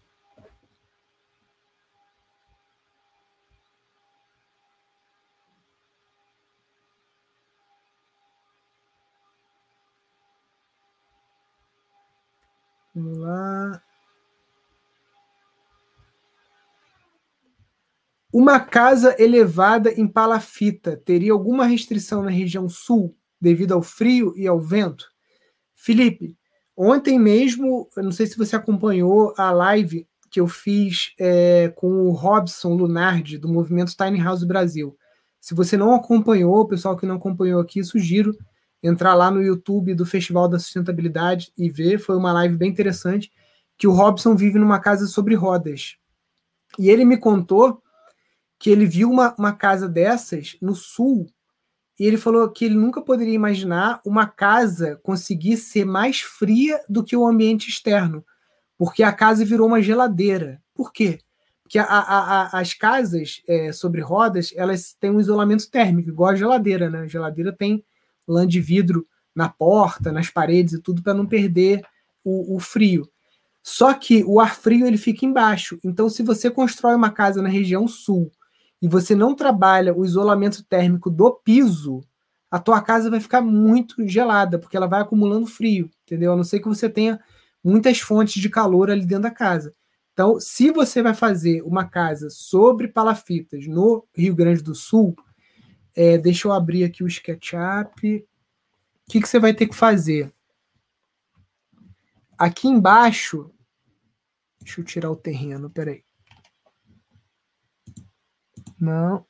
Vamos lá. Uma casa elevada em palafita teria alguma restrição na região sul devido ao frio e ao vento? Felipe, ontem mesmo, não sei se você acompanhou a live que eu fiz é, com o Robson Lunardi, do movimento Tiny House Brasil. Se você não acompanhou, o pessoal que não acompanhou aqui, sugiro entrar lá no YouTube do Festival da Sustentabilidade e ver. Foi uma live bem interessante. Que o Robson vive numa casa sobre rodas. E ele me contou que ele viu uma, uma casa dessas no sul. E ele falou que ele nunca poderia imaginar uma casa conseguir ser mais fria do que o ambiente externo. Porque a casa virou uma geladeira. Por quê? Porque a, a, a, as casas é, sobre rodas, elas têm um isolamento térmico, igual a geladeira, né? A geladeira tem lã de vidro na porta, nas paredes e tudo para não perder o, o, frio. Só que o ar frio ele fica embaixo. Então, se você constrói uma casa na região sul e você não trabalha o isolamento térmico do piso, a tua casa vai ficar muito gelada, porque ela vai acumulando frio, entendeu? A não ser que você tenha muitas fontes de calor ali dentro da casa. Então, se você vai fazer uma casa sobre palafitas no Rio Grande do Sul, é, deixa eu abrir aqui o SketchUp. O que, que você vai ter que fazer? Aqui embaixo. Deixa eu tirar o terreno, peraí. Não.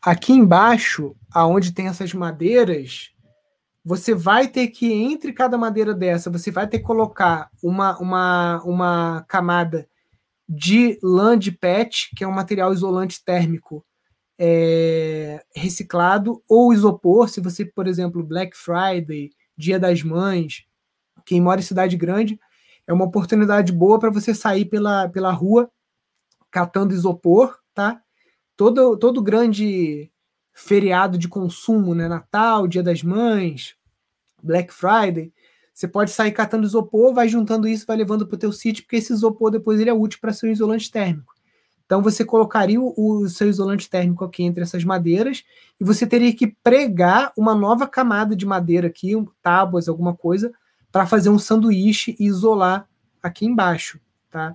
Aqui embaixo, aonde tem essas madeiras, você vai ter que, entre cada madeira dessa, você vai ter que colocar uma, uma, uma camada de lã de PET, que é um material isolante térmico é, reciclado, ou isopor, se você, por exemplo, Black Friday, Dia das Mães, quem mora em cidade grande, é uma oportunidade boa para você sair pela, pela rua catando isopor, tá? Todo, todo grande feriado de consumo, né? Natal, Dia das Mães, Black Friday, você pode sair catando isopor, vai juntando isso, vai levando para o teu sítio, porque esse isopor depois ele é útil para ser um isolante térmico. Então você colocaria o, o, seu isolante térmico aqui entre essas madeiras e você teria que pregar uma nova camada de madeira aqui, um, tábuas, alguma coisa, para fazer um sanduíche e isolar aqui embaixo, tá?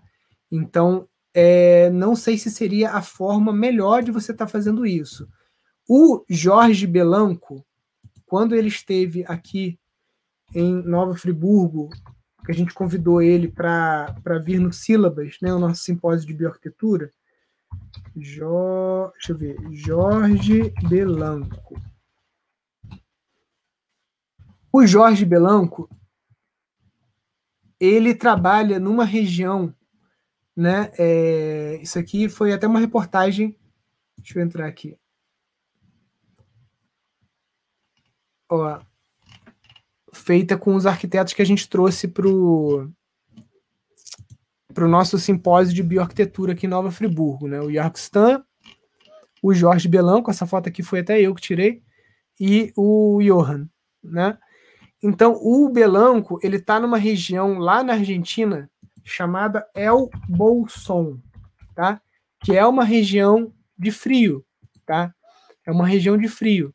Então, é, não sei se seria a forma melhor de você estar tá fazendo isso. O Jorge Belanco, quando ele esteve aqui em Nova Friburgo, que a gente convidou ele para vir no Sílabas, né, o nosso simpósio de bioarquitetura. Jo, deixa eu ver, Jorge Belanco. O Jorge Belanco, ele trabalha numa região, né? É, isso aqui foi até uma reportagem. Deixa eu entrar aqui. Ó, feita com os arquitetos que a gente trouxe para o nosso simpósio de bioarquitetura aqui em Nova Friburgo, né? O Jörg Stan, o Jorge Belanco, essa foto aqui foi até eu que tirei, e o Johan, né? Então, o Belanco, ele está numa região lá na Argentina chamada El Bolson, tá? Que é uma região de frio, tá? É uma região de frio.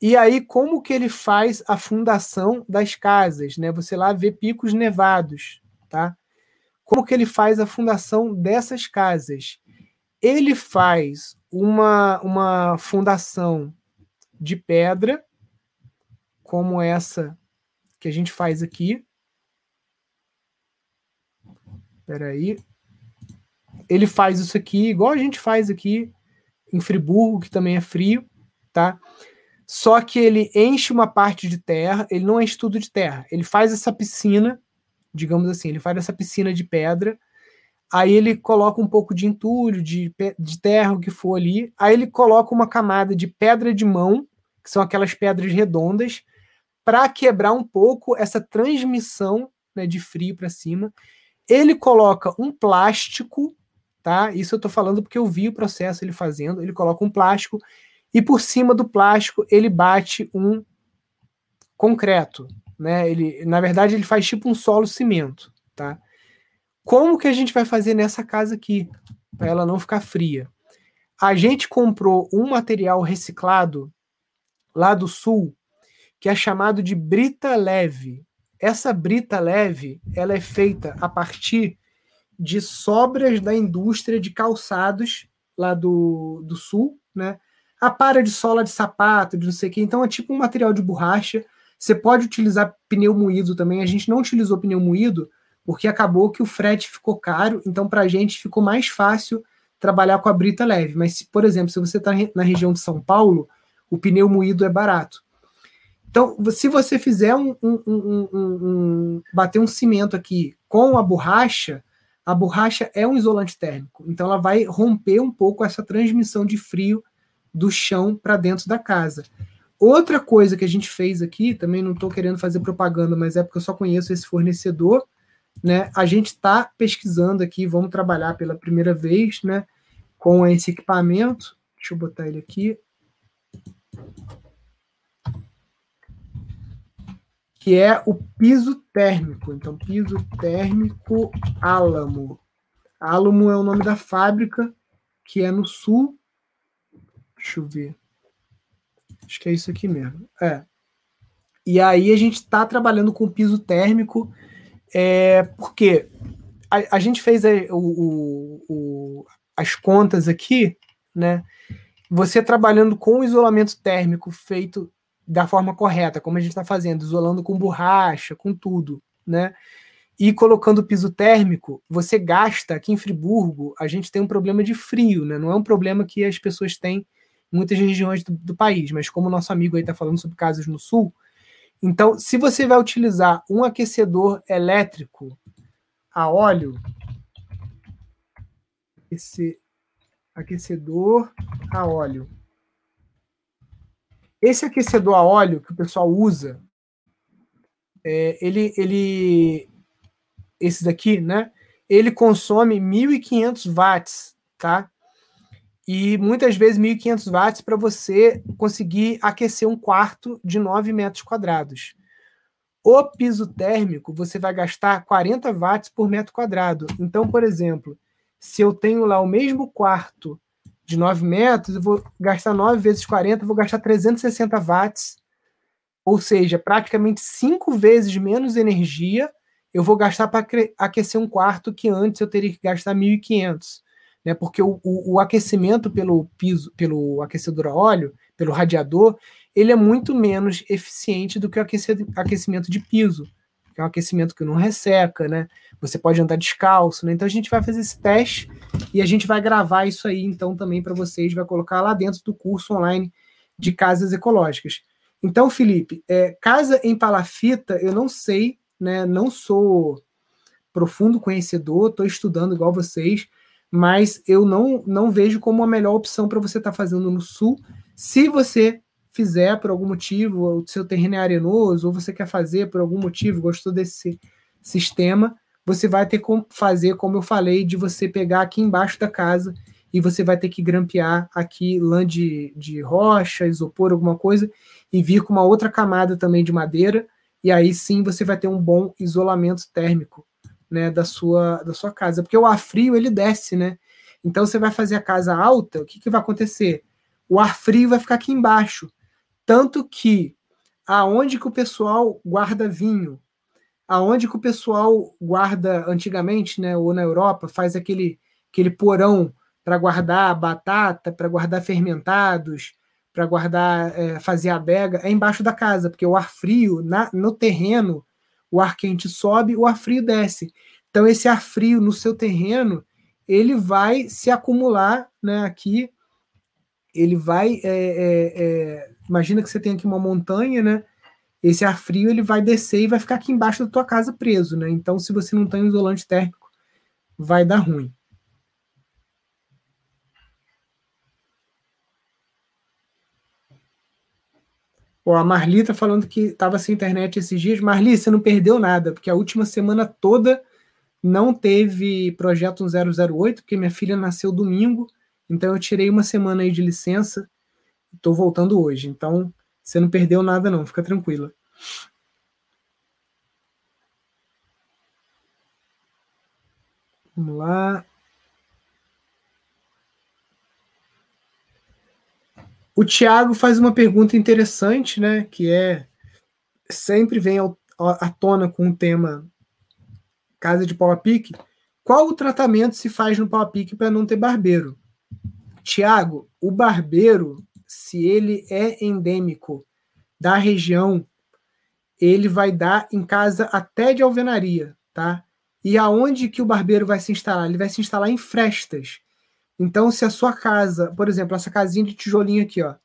E aí, como que ele faz a fundação das casas, né? Você lá vê picos nevados, tá? Como que ele faz a fundação dessas casas? Ele faz uma, uma fundação de pedra, como essa que a gente faz aqui. Espera aí. Ele faz isso aqui, igual a gente faz aqui em Friburgo, que também é frio, tá? Só que ele enche uma parte de terra, ele não enche tudo de terra. Ele faz essa piscina, digamos assim, ele faz essa piscina de pedra, aí ele coloca um pouco de entulho, de, de terra, o que for ali, aí ele coloca uma camada de pedra de mão, que são aquelas pedras redondas, para quebrar um pouco essa transmissão né, de frio para cima. Ele coloca um plástico, tá? Isso eu estou falando porque eu vi o processo ele fazendo. Ele coloca um plástico e por cima do plástico ele bate um concreto, né? Ele, na verdade, ele faz tipo um solo cimento, tá? Como que a gente vai fazer nessa casa aqui para ela não ficar fria? A gente comprou um material reciclado lá do sul que é chamado de brita leve. Essa brita leve, ela é feita a partir de sobras da indústria de calçados lá do, do sul, né? A para de sola de sapato, de não sei o que. Então é tipo um material de borracha. Você pode utilizar pneu moído também. A gente não utilizou pneu moído porque acabou que o frete ficou caro. Então para a gente ficou mais fácil trabalhar com a brita leve. Mas, se, por exemplo, se você está na região de São Paulo, o pneu moído é barato. Então, se você fizer um, um, um, um, bater um cimento aqui com a borracha, a borracha é um isolante térmico. Então, ela vai romper um pouco essa transmissão de frio do chão para dentro da casa. Outra coisa que a gente fez aqui, também não estou querendo fazer propaganda, mas é porque eu só conheço esse fornecedor, né? A gente está pesquisando aqui, vamos trabalhar pela primeira vez, né? Com esse equipamento. Deixa eu botar ele aqui que é o piso térmico. Então, piso térmico Álamo. Álamo é o nome da fábrica, que é no sul. Deixa eu ver. Acho que é isso aqui mesmo. É. E aí a gente está trabalhando com piso térmico, é, porque a, a gente fez a, o, o, as contas aqui, né? Você trabalhando com isolamento térmico feito da forma correta, como a gente está fazendo, isolando com borracha, com tudo, né? E colocando piso térmico, você gasta aqui em Friburgo, a gente tem um problema de frio, né? Não é um problema que as pessoas têm em muitas regiões do, do país, mas como o nosso amigo aí está falando sobre casas no sul, então, se você vai utilizar um aquecedor elétrico a óleo, esse aquecedor a óleo, esse aquecedor a óleo que o pessoal usa, é, ele, ele, esse daqui, né? Ele consome 1.500 watts, tá? E muitas vezes 1.500 watts para você conseguir aquecer um quarto de 9 metros quadrados. O piso térmico, você vai gastar 40 watts por metro quadrado. Então, por exemplo, se eu tenho lá o mesmo quarto de 9 metros, eu vou gastar 9 vezes 40, vou gastar 360 watts, ou seja, praticamente 5 vezes menos energia eu vou gastar para aquecer um quarto que antes eu teria que gastar 1.500. Né? Porque o, o, o, aquecimento pelo piso, pelo aquecedor a óleo, pelo radiador, ele é muito menos eficiente do que o aquecimento de piso, que é um aquecimento que não resseca, né? Você pode andar descalço, né? Então a gente vai fazer esse teste e a gente vai gravar isso aí então também para vocês, vai colocar lá dentro do curso online de casas ecológicas. Então, Felipe, é, casa em palafita, eu não sei, né? Não sou profundo conhecedor, estou estudando igual vocês, mas eu não, não vejo como a melhor opção para você estar tá fazendo no sul. Se você fizer por algum motivo, o seu terreno é arenoso, ou você quer fazer por algum motivo, gostou desse sistema, você vai ter que fazer, como eu falei, de você pegar aqui embaixo da casa e você vai ter que grampear aqui lã de, de rocha, isopor, alguma coisa, e vir com uma outra camada também de madeira, e aí sim você vai ter um bom isolamento térmico né, da, sua, da sua casa. Porque o ar frio ele desce, né? Então você vai fazer a casa alta, o que, que vai acontecer? O ar frio vai ficar aqui embaixo. Tanto que aonde que o pessoal guarda vinho, aonde que o pessoal guarda antigamente, né, ou na Europa, faz aquele, aquele porão para guardar batata, para guardar fermentados, para guardar, é, fazer adega, é embaixo da casa, porque o ar frio na, no terreno, o ar quente sobe, o ar frio desce. Então esse ar frio no seu terreno, ele vai se acumular, né, aqui, ele vai, é, é imagina que você tem aqui uma montanha, né, esse ar frio ele vai descer e vai ficar aqui embaixo da tua casa preso, né? Então, se você não tem um isolante térmico, vai dar ruim. Ó, a Marli tá falando que estava sem internet esses dias. Marli, você não perdeu nada, porque a última semana toda não teve projeto 008, porque minha filha nasceu domingo, então eu tirei uma semana aí de licença, estou voltando hoje. Então, você não perdeu nada, não, fica tranquila. Vamos lá. O Tiago faz uma pergunta interessante, né? Que é sempre vem à tona com o tema casa de pau a pique. Qual o tratamento se faz no pau a pique para não ter barbeiro? Tiago, o barbeiro se ele é endêmico da região, ele vai dar em casa até de alvenaria, tá? E aonde que o barbeiro vai se instalar? Ele vai se instalar em frestas. Então, se a sua casa, por exemplo, essa casinha de tijolinho aqui, ó,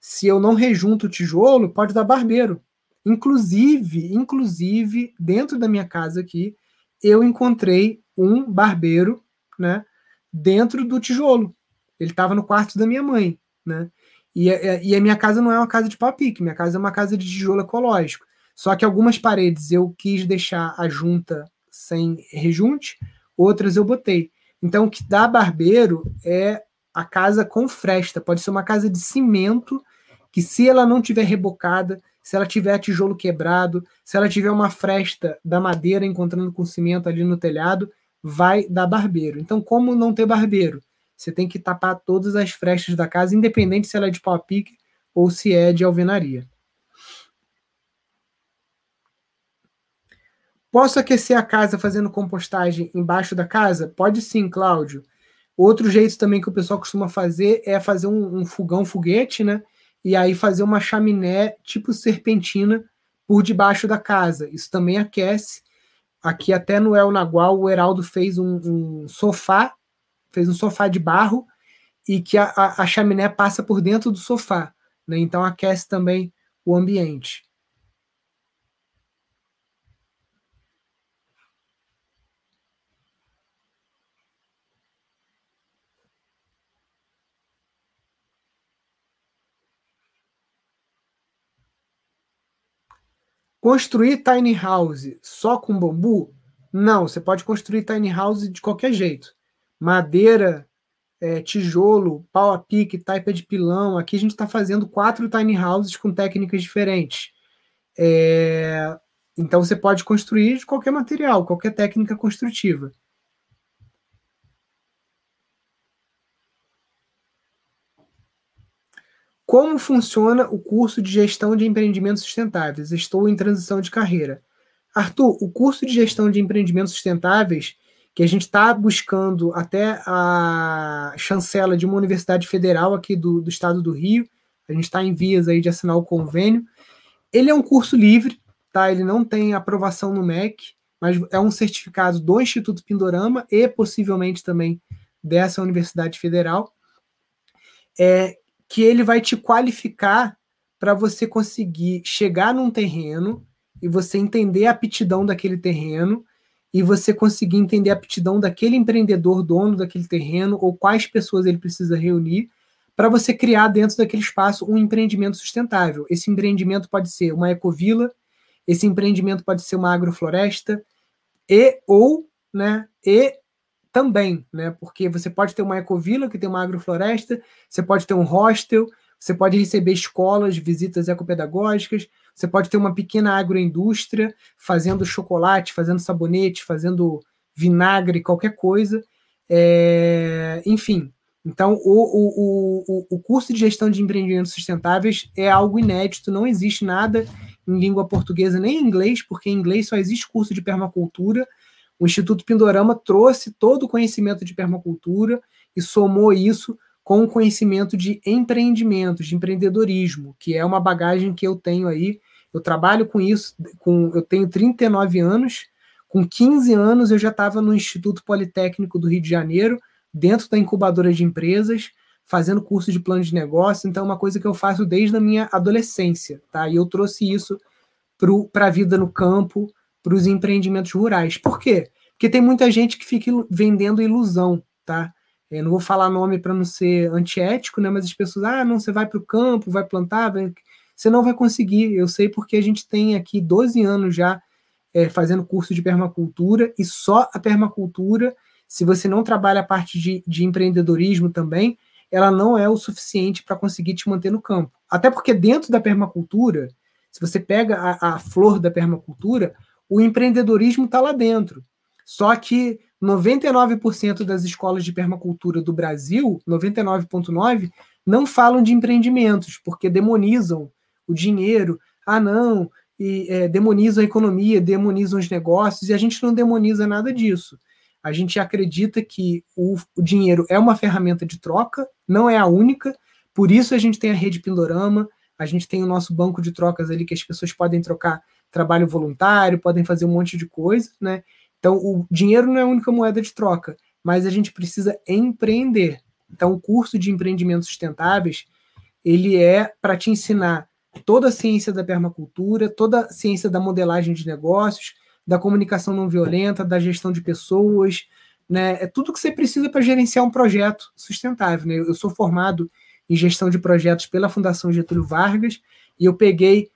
se eu não rejunto o tijolo, pode dar barbeiro. Inclusive, inclusive, dentro da minha casa aqui, eu encontrei um barbeiro, né, dentro do tijolo. Ele estava no quarto da minha mãe, né? E, e, a minha casa não é uma casa de pau-pique, minha casa é uma casa de tijolo ecológico. Só que algumas paredes eu quis deixar a junta sem rejunte, outras eu botei. Então, o que dá barbeiro é a casa com fresta. Pode ser uma casa de cimento, que se ela não tiver rebocada, se ela tiver tijolo quebrado, se ela tiver uma fresta da madeira encontrando com cimento ali no telhado, vai dar barbeiro. Então, como não ter barbeiro? Você tem que tapar todas as frestas da casa, independente se ela é de pau pique ou se é de alvenaria. Posso aquecer a casa fazendo compostagem embaixo da casa? Pode sim, Cláudio. Outro jeito também que o pessoal costuma fazer é fazer um, um fogão foguete, né? E aí fazer uma chaminé tipo serpentina por debaixo da casa. Isso também aquece. Aqui até no El Nagual, o Heraldo fez um, um sofá fez um sofá de barro e que a, a, a chaminé passa por dentro do sofá, né? então aquece também o ambiente. Construir tiny house só com bambu? Não, você pode construir tiny house de qualquer jeito madeira, é, tijolo, pau a pique, taipa de pilão. Aqui a gente está fazendo quatro tiny houses com técnicas diferentes. É, então você pode construir de qualquer material, qualquer técnica construtiva. Como funciona o curso de gestão de empreendimentos sustentáveis? Estou em transição de carreira. Arthur, o curso de gestão de empreendimentos sustentáveis que a gente está buscando até a chancela de uma universidade federal aqui do, do estado do Rio. A gente está em vias aí de assinar o convênio. Ele é um curso livre, tá? Ele não tem aprovação no MEC, mas é um certificado do Instituto Pindorama e possivelmente também dessa universidade federal, é que ele vai te qualificar para você conseguir chegar num terreno e você entender a aptidão daquele terreno e você conseguir entender a aptidão daquele empreendedor, dono daquele terreno, ou quais pessoas ele precisa reunir, para você criar dentro daquele espaço um empreendimento sustentável. Esse empreendimento pode ser uma ecovila, esse empreendimento pode ser uma agrofloresta, e ou, né, e também, né, porque você pode ter uma ecovila que tem uma agrofloresta, você pode ter um hostel, você pode receber escolas, visitas ecopedagógicas, você pode ter uma pequena agroindústria fazendo chocolate, fazendo sabonete, fazendo vinagre, qualquer coisa. É, enfim, então o, o, o, o curso de gestão de empreendimentos sustentáveis é algo inédito, não existe nada em língua portuguesa nem em inglês, porque em inglês só existe curso de permacultura. O Instituto Pindorama trouxe todo o conhecimento de permacultura e somou isso com o conhecimento de empreendimentos, de empreendedorismo, que é uma bagagem que eu tenho aí. Eu trabalho com isso, com, eu tenho 39 anos, com 15 anos eu já estava no Instituto Politécnico do Rio de Janeiro, dentro da incubadora de empresas, fazendo curso de plano de negócio, então é uma coisa que eu faço desde a minha adolescência, tá? E eu trouxe isso para a vida no campo, para os empreendimentos rurais. Por quê? Porque tem muita gente que fica vendendo ilusão, tá? Eu não vou falar nome para não ser antiético, né? Mas as pessoas, ah, não, você vai para o campo, vai plantar, vai... você não vai conseguir. Eu sei porque a gente tem aqui 12 anos já é, fazendo curso de permacultura e só a permacultura, se você não trabalha a parte de, de empreendedorismo também, ela não é o suficiente para conseguir te manter no campo. Até porque dentro da permacultura, se você pega a, a flor da permacultura, o empreendedorismo está lá dentro. Só que 99% das escolas de permacultura do Brasil, 99,9%, não falam de empreendimentos, porque demonizam o dinheiro. Ah, não, e é, demonizam a economia, demonizam os negócios, e a gente não demoniza nada disso. A gente acredita que o, o dinheiro é uma ferramenta de troca, não é a única, por isso a gente tem a rede Pindorama, a gente tem o nosso banco de trocas ali que as pessoas podem trocar trabalho voluntário, podem fazer um monte de coisa, né? Então, o dinheiro não é a única moeda de troca, mas a gente precisa empreender. Então, o curso de empreendimentos sustentáveis, ele é para te ensinar toda a ciência da permacultura, toda a ciência da modelagem de negócios, da comunicação não violenta, da gestão de pessoas, né? É tudo que você precisa para gerenciar um projeto sustentável. Né? Eu sou formado em gestão de projetos pela Fundação Getúlio Vargas e eu peguei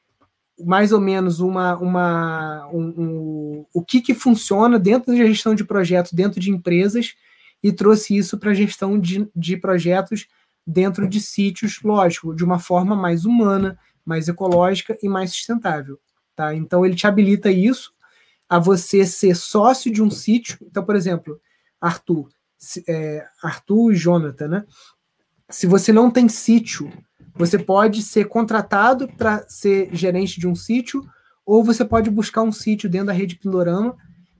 mais ou menos uma, uma um, um, o que, que funciona dentro da gestão de projetos dentro de empresas e trouxe isso para a gestão de, de projetos dentro de sítios, lógico, de uma forma mais humana, mais ecológica e mais sustentável. Tá? Então ele te habilita isso a você ser sócio de um sítio. Então, por exemplo, Arthur, é, Arthur e Jonathan, né? Se você não tem sítio você pode ser contratado para ser gerente de um sítio, ou você pode buscar um sítio dentro da rede Pindorama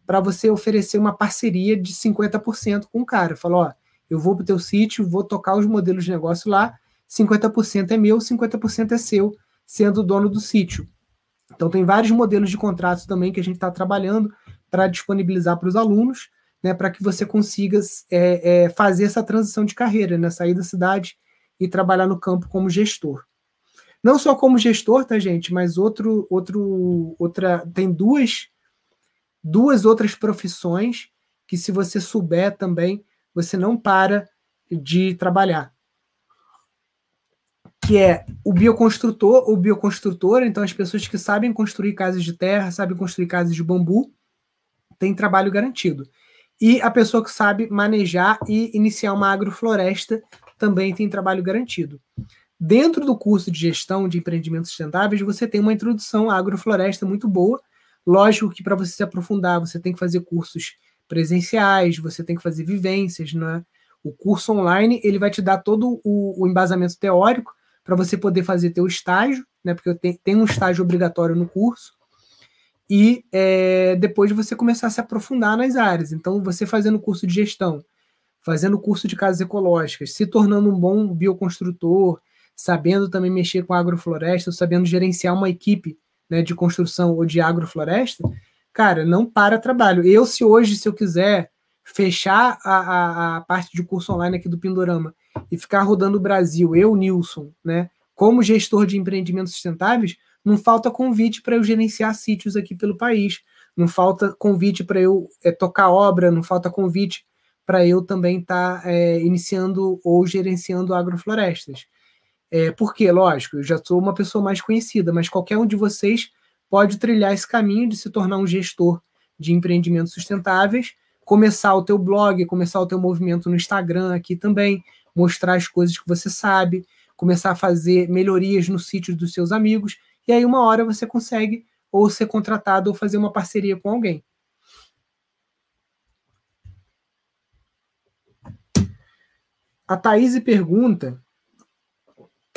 para você oferecer uma parceria de 50% com o cara. Fala, ó, eu vou para o teu sítio, vou tocar os modelos de negócio lá, 50% é meu, 50% é seu, sendo o dono do sítio. Então tem vários modelos de contratos também que a gente está trabalhando para disponibilizar para os alunos, né, para que você consiga é, é, fazer essa transição de carreira, né, sair da cidade e trabalhar no campo como gestor. Não só como gestor, tá, gente, mas outro, outro, outra, tem duas, duas outras profissões que, se você souber também, você não para de trabalhar. Que é o bioconstrutor ou bioconstrutora, então as pessoas que sabem construir casas de terra, sabem construir casas de bambu, tem trabalho garantido. E a pessoa que sabe manejar e iniciar uma agrofloresta também tem trabalho garantido. Dentro do curso de gestão de empreendimentos sustentáveis, você tem uma introdução à agrofloresta muito boa. Lógico que para você se aprofundar, você tem que fazer cursos presenciais, você tem que fazer vivências, né? O curso online ele vai te dar todo o, o embasamento teórico para você poder fazer teu estágio, né? Porque tem, tem um estágio obrigatório no curso e é, depois você começar a se aprofundar nas áreas. Então, você fazendo o curso de gestão, fazendo curso de casas ecológicas, se tornando um bom bioconstrutor, sabendo também mexer com agrofloresta, sabendo gerenciar uma equipe né, de construção ou de agrofloresta, cara, não para trabalho. Eu, se hoje, se eu quiser fechar a, a, a parte de curso online aqui do Pindorama e ficar rodando o Brasil, eu, Nilson, né, como gestor de empreendimentos sustentáveis, não falta convite para eu gerenciar sítios aqui pelo país, não falta convite para eu é, tocar obra, não falta convite para eu também estar tá, é, iniciando ou gerenciando agroflorestas. É, porque, lógico, eu já sou uma pessoa mais conhecida, mas qualquer um de vocês pode trilhar esse caminho de se tornar um gestor de empreendimentos sustentáveis, começar o teu blog, começar o teu movimento no Instagram aqui também, mostrar as coisas que você sabe, começar a fazer melhorias no sítio dos seus amigos, e aí uma hora você consegue ou ser contratado ou fazer uma parceria com alguém. A Thaís pergunta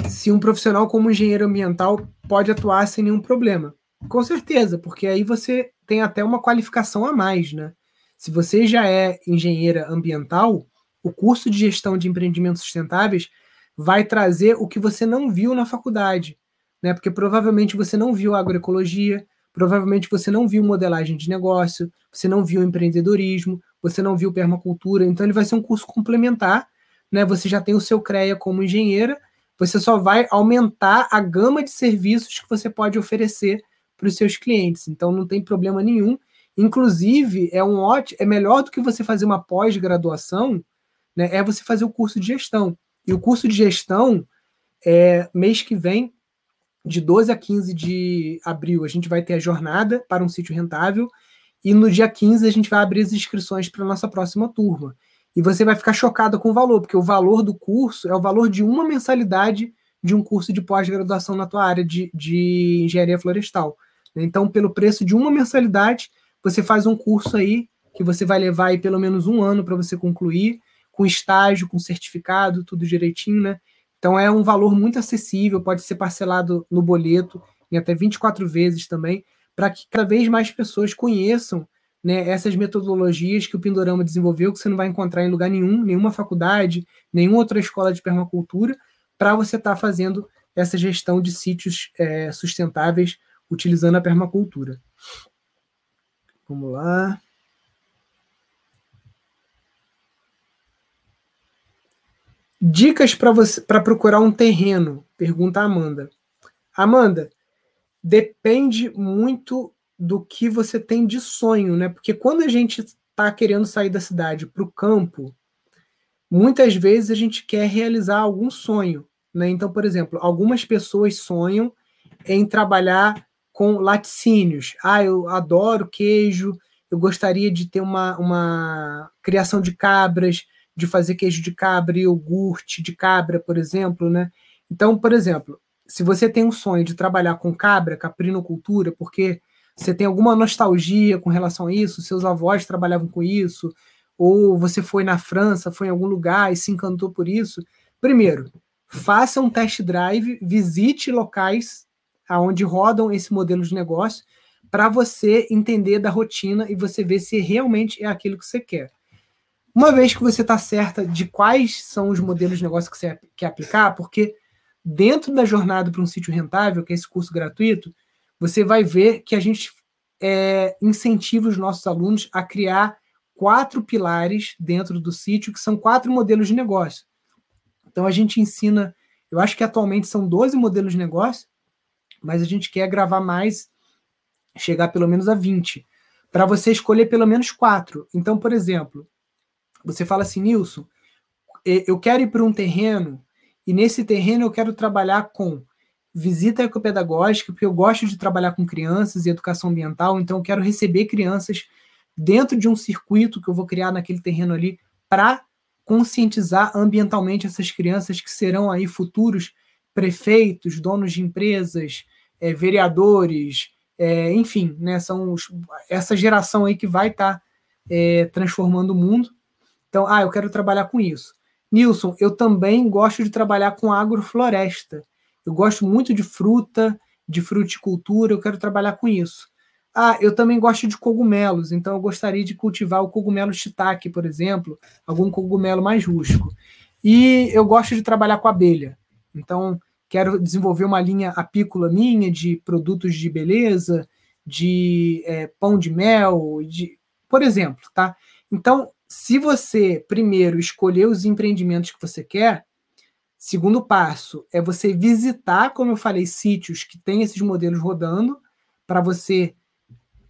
se um profissional como engenheiro ambiental pode atuar sem nenhum problema. Com certeza, porque aí você tem até uma qualificação a mais, né? Se você já é engenheira ambiental, o curso de gestão de empreendimentos sustentáveis vai trazer o que você não viu na faculdade, né? Porque provavelmente você não viu agroecologia, provavelmente você não viu modelagem de negócio, você não viu empreendedorismo, você não viu permacultura, então ele vai ser um curso complementar, né? Você já tem o seu CREA como engenheira, você só vai aumentar a gama de serviços que você pode oferecer para os seus clientes. Então não tem problema nenhum. Inclusive, é um ótimo, é melhor do que você fazer uma pós-graduação, né? É você fazer o curso de gestão. E o curso de gestão, é, mês que vem, de 12 a 15 de abril, a gente vai ter a jornada para um sítio rentável. E no dia 15 a gente vai abrir as inscrições para a nossa próxima turma. E você vai ficar chocado com o valor, porque o valor do curso é o valor de uma mensalidade de um curso de pós-graduação na tua área de, de engenharia florestal. Então, pelo preço de uma mensalidade, você faz um curso aí que você vai levar aí pelo menos um ano para você concluir, com estágio, com certificado, tudo direitinho, né? Então é um valor muito acessível, pode ser parcelado no boleto em até 24 vezes também, para que cada vez mais pessoas conheçam né, essas metodologias que o Pindorama desenvolveu, que você não vai encontrar em lugar nenhum, nenhuma faculdade, nenhuma outra escola de permacultura, para você estar tá fazendo essa gestão de sítios é, sustentáveis utilizando a permacultura. Vamos lá. Dicas para você para procurar um terreno? Pergunta a Amanda. Amanda, depende muito do que você tem de sonho, né? Porque quando a gente está querendo sair da cidade para o campo, muitas vezes a gente quer realizar algum sonho, né? Então, por exemplo, algumas pessoas sonham em trabalhar com laticínios. Ah, eu adoro queijo, eu gostaria de ter uma, uma criação de cabras, de fazer queijo de cabra, iogurte de cabra, por exemplo, né? Então, por exemplo, se você tem um sonho de trabalhar com cabra, caprinocultura, porque você tem alguma nostalgia com relação a isso, seus avós trabalhavam com isso, ou você foi na França, foi em algum lugar e se encantou por isso, primeiro, faça um test drive, visite locais aonde rodam esse modelo de negócio para você entender da rotina e você ver se realmente é aquilo que você quer. Uma vez que você está certa de quais são os modelos de negócio que você quer aplicar, porque dentro da jornada para um sítio rentável, que é esse curso gratuito, você vai ver que a gente é, incentiva os nossos alunos a criar quatro pilares dentro do sítio, que são quatro modelos de negócio. Então a gente ensina, eu acho que atualmente são 12 modelos de negócio, mas a gente quer gravar mais, chegar pelo menos a 20, para você escolher pelo menos quatro. Então, por exemplo, você fala assim, Nilson, eu quero ir para um terreno e nesse terreno eu quero trabalhar com visita ecopedagógica, porque eu gosto de trabalhar com crianças e educação ambiental, então eu quero receber crianças dentro de um circuito que eu vou criar naquele terreno ali para conscientizar ambientalmente essas crianças que serão aí futuros prefeitos, donos de empresas, é, vereadores, é, enfim, né, são os, essa geração aí que vai estar tá, é, transformando o mundo. Então, ah, eu quero trabalhar com isso. Nilson, eu também gosto de trabalhar com agrofloresta. Eu gosto muito de fruta, de fruticultura, eu quero trabalhar com isso. Ah, eu também gosto de cogumelos, então eu gostaria de cultivar o cogumelo shiitake, por exemplo, algum cogumelo mais rústico. E eu gosto de trabalhar com abelha. Então, quero desenvolver uma linha apícola minha de produtos de beleza, de é, pão de mel, de, por exemplo, tá? Então, se você primeiro escolher os empreendimentos que você quer, segundo passo é você visitar, como eu falei, sítios que têm esses modelos rodando, para você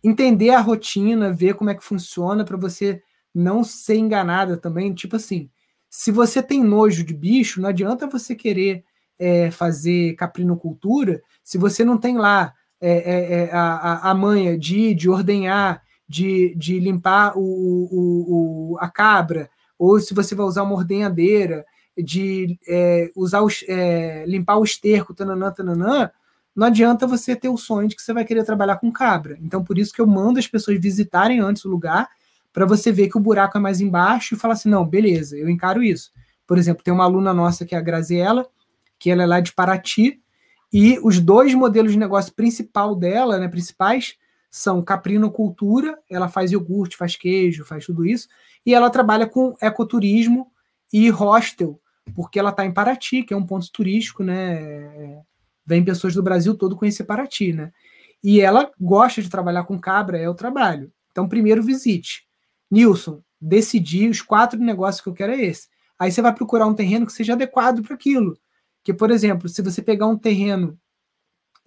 entender a rotina, ver como é que funciona, para você não ser enganada também. Tipo assim, se você tem nojo de bicho, não adianta você querer é, fazer caprinocultura se você não tem lá é, é, é a, a manha de, de ordenhar, de, de limpar o, o, o, a cabra, ou se você vai usar uma ordenhadeira, de é, usar os, é, limpar o esterco, tananã, tananã, não adianta você ter o sonho de que você vai querer trabalhar com cabra. Então, por isso que eu mando as pessoas visitarem antes o lugar, para você ver que o buraco é mais embaixo e falar assim: não, beleza, eu encaro isso. Por exemplo, tem uma aluna nossa que é a Graziella, que ela é lá de Paraty, e os dois modelos de negócio principal dela, né, principais, são caprinocultura, ela faz iogurte, faz queijo, faz tudo isso, e ela trabalha com ecoturismo e hostel, porque ela está em Paraty, que é um ponto turístico, né? Vem pessoas do Brasil todo conhecer Paraty, né? E ela gosta de trabalhar com cabra, é o trabalho. Então, primeiro visite. Nilson, decidi os quatro negócios que eu quero é esse. Aí você vai procurar um terreno que seja adequado para aquilo. Que, por exemplo, se você pegar um terreno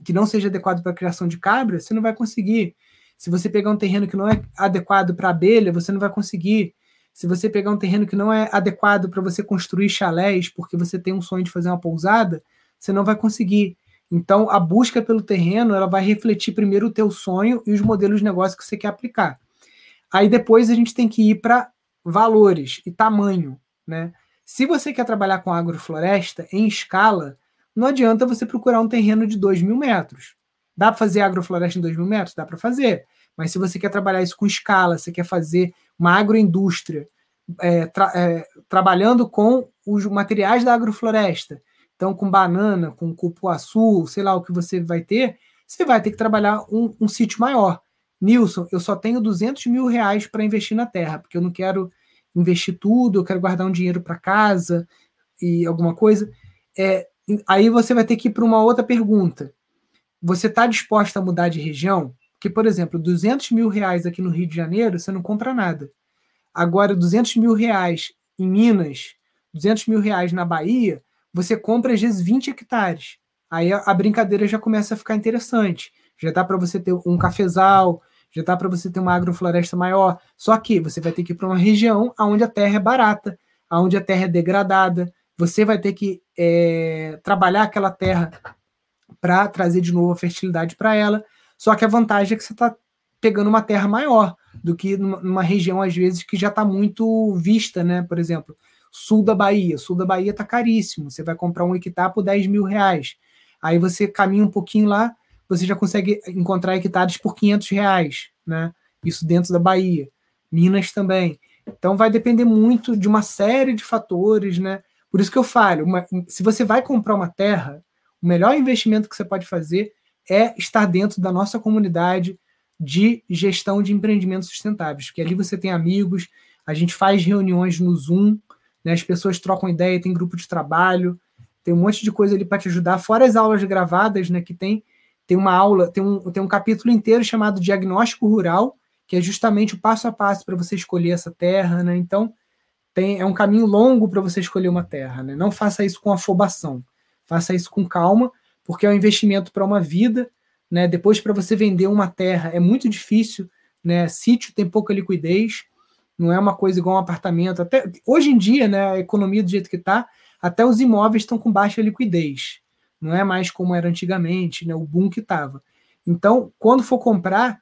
que não seja adequado para a criação de cabra, você não vai conseguir. Se você pegar um terreno que não é adequado para abelha, você não vai conseguir. Se você pegar um terreno que não é adequado para você construir chalés, porque você tem um sonho de fazer uma pousada, você não vai conseguir. Então, a busca pelo terreno, ela vai refletir primeiro o teu sonho e os modelos de negócio que você quer aplicar. Aí depois a gente tem que ir para valores e tamanho, né? Se você quer trabalhar com agrofloresta em escala, não adianta você procurar um terreno de 2 mil metros. Dá para fazer agrofloresta em 2 mil metros? Dá para fazer. Mas se você quer trabalhar isso com escala, você quer fazer uma agroindústria é, tra é, trabalhando com os materiais da agrofloresta, então com banana, com cupuaçu, sei lá o que você vai ter, você vai ter que trabalhar um, um sítio maior. Nilson, eu só tenho 200 mil reais para investir na terra, porque eu não quero investir tudo, eu quero guardar um dinheiro para casa e alguma coisa. É, aí você vai ter que ir para uma outra pergunta. Você está disposta a mudar de região? Porque, por exemplo, 200 mil reais aqui no Rio de Janeiro, você não compra nada. Agora, 200 mil reais em Minas, 200 mil reais na Bahia, você compra às vezes 20 hectares. Aí a, brincadeira já começa a ficar interessante. Já dá para você ter um cafezal, já dá para você ter uma agrofloresta maior. Só que você vai ter que ir para uma região onde a terra é barata, onde a terra é degradada. Você vai ter que é, trabalhar aquela terra para trazer de novo a fertilidade para ela. Só que a vantagem é que você está pegando uma terra maior do que numa região, às vezes, que já está muito vista, né? Por exemplo, sul da Bahia. Sul da Bahia está caríssimo. Você vai comprar um hectare por 10 mil reais. Aí você caminha um pouquinho lá, você já consegue encontrar hectares por 500 reais, né? Isso dentro da Bahia. Minas também. Então vai depender muito de uma série de fatores, né? Por isso que eu falo, uma, se você vai comprar uma terra, o melhor investimento que você pode fazer é estar dentro da nossa comunidade de gestão de empreendimentos sustentáveis, porque ali você tem amigos, a gente faz reuniões no Zoom, né, as pessoas trocam ideia, tem grupo de trabalho, tem um monte de coisa ali para te ajudar, fora as aulas gravadas, né, que tem, tem uma aula, tem um, tem um capítulo inteiro chamado Diagnóstico Rural, que é justamente o passo a passo para você escolher essa terra, né? Então, tem, é um caminho longo para você escolher uma terra, né? Não faça isso com afobação. Faça isso com calma, porque é um investimento para uma vida, né? Depois para você vender uma terra é muito difícil, né? Sítio tem pouca liquidez, não é uma coisa igual um apartamento. Até hoje em dia, né, a economia do jeito que está, até os imóveis estão com baixa liquidez. Não é mais como era antigamente, né? O boom que estava. Então, quando for comprar,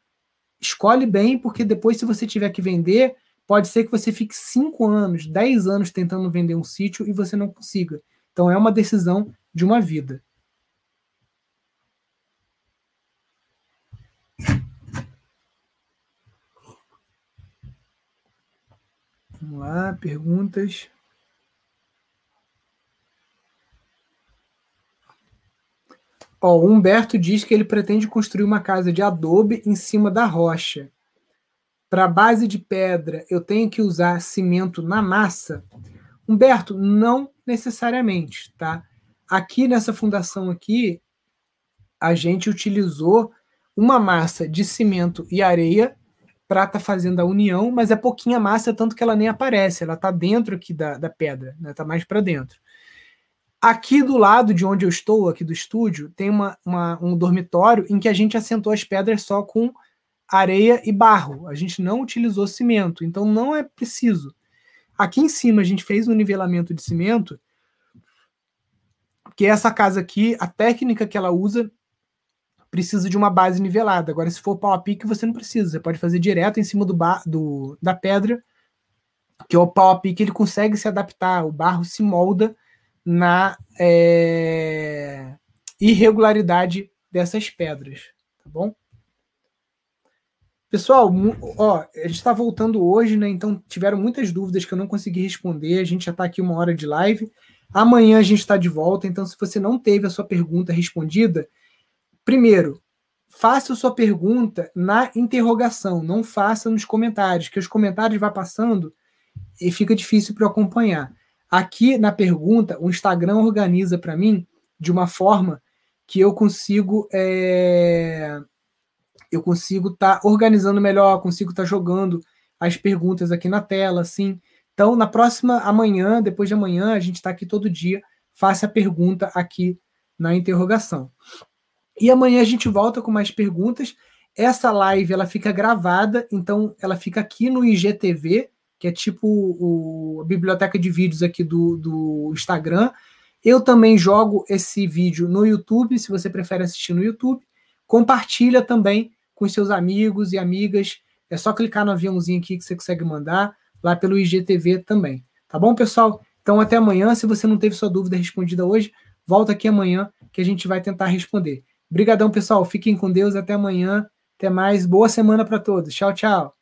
escolhe bem, porque depois, se você tiver que vender, pode ser que você fique 5 anos, 10 anos tentando vender um sítio e você não consiga. Então, é uma decisão de uma vida. Vamos lá, perguntas. Ó, o Humberto diz que ele pretende construir uma casa de adobe em cima da rocha. Para base de pedra, eu tenho que usar cimento na massa? Humberto, não necessariamente, tá? Aqui nessa fundação aqui, a gente utilizou uma massa de cimento e areia tá fazendo a união, mas é pouquinha massa, tanto que ela nem aparece, ela está dentro aqui da, da pedra, né? Tá mais para dentro. Aqui do lado de onde eu estou, aqui do estúdio, tem uma, uma, um dormitório em que a gente assentou as pedras só com areia e barro. A gente não utilizou cimento, então não é preciso. Aqui em cima a gente fez um nivelamento de cimento, que essa casa aqui, a técnica que ela usa precisa de uma base nivelada. Agora, se for pau a pique, você não precisa. Você pode fazer direto em cima do, bar, do da pedra, que é o pau a pique, ele consegue se adaptar. O barro se molda na é, irregularidade dessas pedras, tá bom? Pessoal, ó, a gente está voltando hoje, né? Então tiveram muitas dúvidas que eu não consegui responder. A gente já está aqui uma hora de live. Amanhã a gente está de volta. Então, se você não teve a sua pergunta respondida, primeiro, faça sua pergunta na interrogação, não faça nos comentários, que os comentários vão passando e fica difícil para eu acompanhar. Aqui na pergunta, o Instagram organiza para mim de uma forma que eu consigo é, eu consigo estar tá organizando melhor, consigo estar tá jogando as perguntas aqui na tela, assim. Então, na próxima amanhã, depois de amanhã, a gente está aqui todo dia. Faça a pergunta aqui na interrogação. E amanhã a gente volta com mais perguntas. Essa live ela fica gravada, então ela fica aqui no IGTV, que é tipo o, a biblioteca de vídeos aqui do, do Instagram. Eu também jogo esse vídeo no YouTube, se você prefere assistir no YouTube. Compartilha também com seus amigos e amigas. É só clicar no aviãozinho aqui que você consegue mandar lá pelo IGTV também. Tá bom, pessoal? Então até amanhã. Se você não teve sua dúvida respondida hoje, volta aqui amanhã que a gente vai tentar responder. Obrigadão, pessoal. Fiquem com Deus. Até amanhã. Até mais. Boa semana para todos. Tchau, tchau.